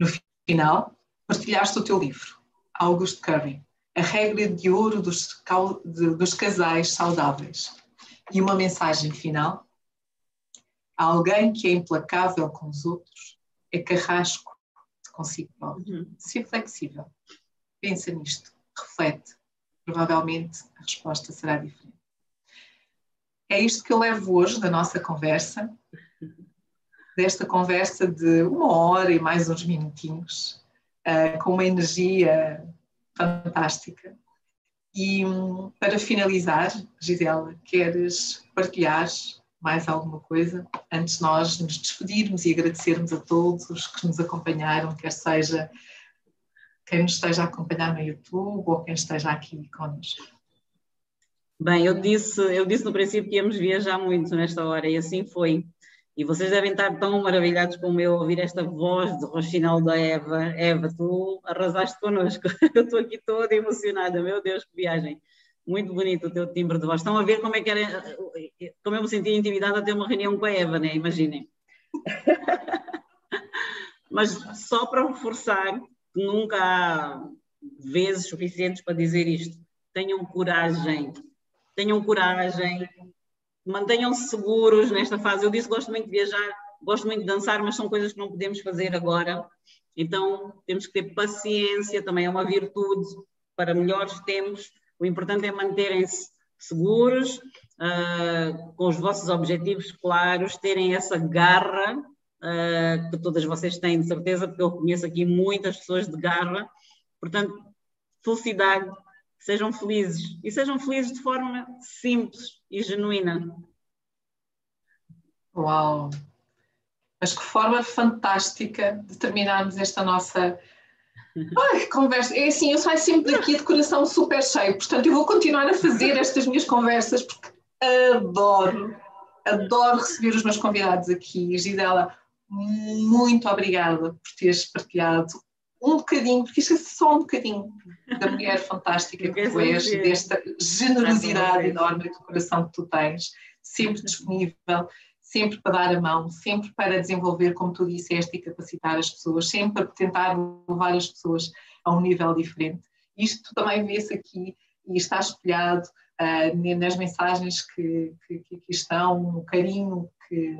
No final, partilhaste o teu livro, August Curry, A Regra de Ouro dos, dos Casais Saudáveis. E uma mensagem final. Alguém que é implacável com os outros é carrasco de consigo próprio. Uhum. Ser flexível. Pensa nisto, reflete. Provavelmente a resposta será diferente. É isto que eu levo hoje da nossa conversa desta conversa de uma hora e mais uns minutinhos, uh, com uma energia fantástica. E um, para finalizar, Gisela, queres partilhar mais alguma coisa antes de nós nos despedirmos e agradecermos a todos os que nos acompanharam, quer seja quem nos esteja a acompanhar no YouTube ou quem esteja aqui connosco? Bem, eu disse, eu disse no princípio que íamos viajar muito nesta hora e assim foi. E vocês devem estar tão maravilhados como eu ouvir esta voz de roxinol da Eva. Eva, tu arrasaste connosco. (laughs) Eu estou aqui toda emocionada. Meu Deus, que viagem. Muito bonito o teu timbre de voz. Estão a ver como é que era, como eu me sentia intimidada a ter uma reunião com a Eva, né? Imaginem. (laughs) Mas só para reforçar que nunca há vezes suficientes para dizer isto. Tenham coragem. Tenham coragem mantenham-se seguros nesta fase. Eu disse gosto muito de viajar, gosto muito de dançar, mas são coisas que não podemos fazer agora. Então temos que ter paciência, também é uma virtude para melhores tempos. O importante é manterem-se seguros, uh, com os vossos objetivos claros, terem essa garra uh, que todas vocês têm, de certeza, porque eu conheço aqui muitas pessoas de garra. Portanto, felicidade, sejam felizes e sejam felizes de forma simples e genuína. Uau! Mas que forma fantástica de terminarmos esta nossa Ai, conversa. É assim, eu saio sempre daqui de coração super cheio, portanto, eu vou continuar a fazer estas minhas conversas porque adoro, adoro receber os meus convidados aqui. Gisela, muito obrigada por teres partilhado um bocadinho, porque isto é só um bocadinho da mulher fantástica que tu és, desta generosidade enorme do coração que tu tens, sempre disponível, sempre para dar a mão, sempre para desenvolver, como tu disseste, e capacitar as pessoas, sempre para tentar levar as pessoas a um nível diferente. Isto também vê-se aqui e está espelhado uh, nas mensagens que, que, que, aqui estão, no carinho que,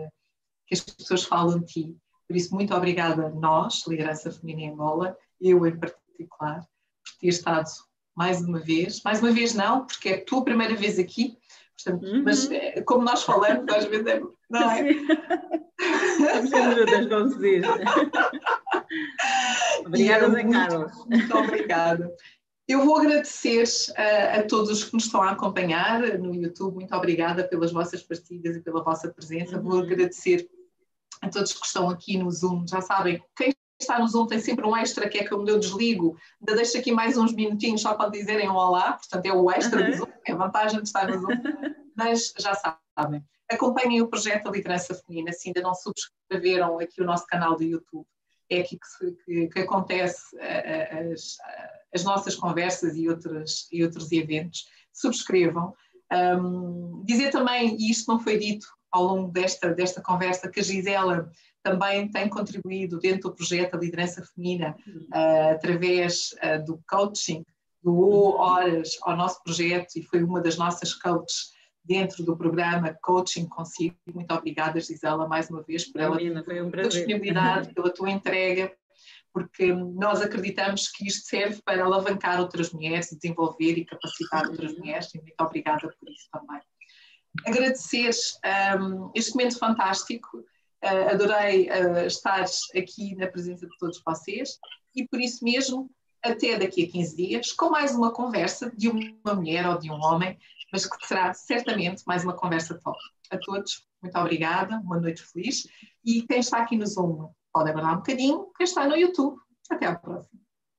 que as pessoas falam de ti. Por isso, muito obrigada a nós, Liderança Feminina em Angola, eu em particular, por ter estado mais uma vez, mais uma vez não, porque é a tua primeira vez aqui, portanto, uhum. mas eh, como nós falamos, às vezes é, não é? Sem como se diz. Obrigada, Zé Carlos. Muito obrigada. Eu vou agradecer a, a, todos que nos estão a acompanhar no YouTube. Muito obrigada pelas vossas partilhas e pela vossa presença. Uhum. Vou agradecer a todos que estão aqui no Zoom, já sabem, quem está no Zoom tem sempre um extra que é como eu desligo, ainda deixo aqui mais uns minutinhos só para dizerem um olá, portanto é o extra uhum. do Zoom, é a vantagem de estar no Zoom, (laughs) mas já sabem. Acompanhem o projeto Liderança Feminina, se ainda não subscreveram aqui o nosso canal do YouTube, é aqui que, se, que, que acontece as, as, nossas conversas e, e outros eventos. Subscrevam. Um, dizer também, e isto não foi dito ao longo desta, desta conversa que a Gisela também tem contribuído dentro do projeto A Liderança Feminina, uh, através uh, do coaching, doou horas ao nosso projeto e foi uma das nossas coaches dentro do programa Coaching Consigo. Muito obrigada, Gisela, mais uma vez, por ela, um disponibilidade, (laughs) pela tua entrega, porque nós acreditamos que isto serve para alavancar outras mulheres, desenvolver e capacitar outras mulheres, e muito obrigada por isso também agradecer um, este momento fantástico. Uh, adorei uh, estar aqui na presença de todos vocês e por isso mesmo, até daqui a 15 dias, com mais uma conversa de uma mulher ou de um homem, mas que será certamente mais uma conversa top. A todos, muito obrigada, uma noite feliz. E quem está aqui no Zoom pode aguardar um bocadinho, quem está no YouTube, até à próxima.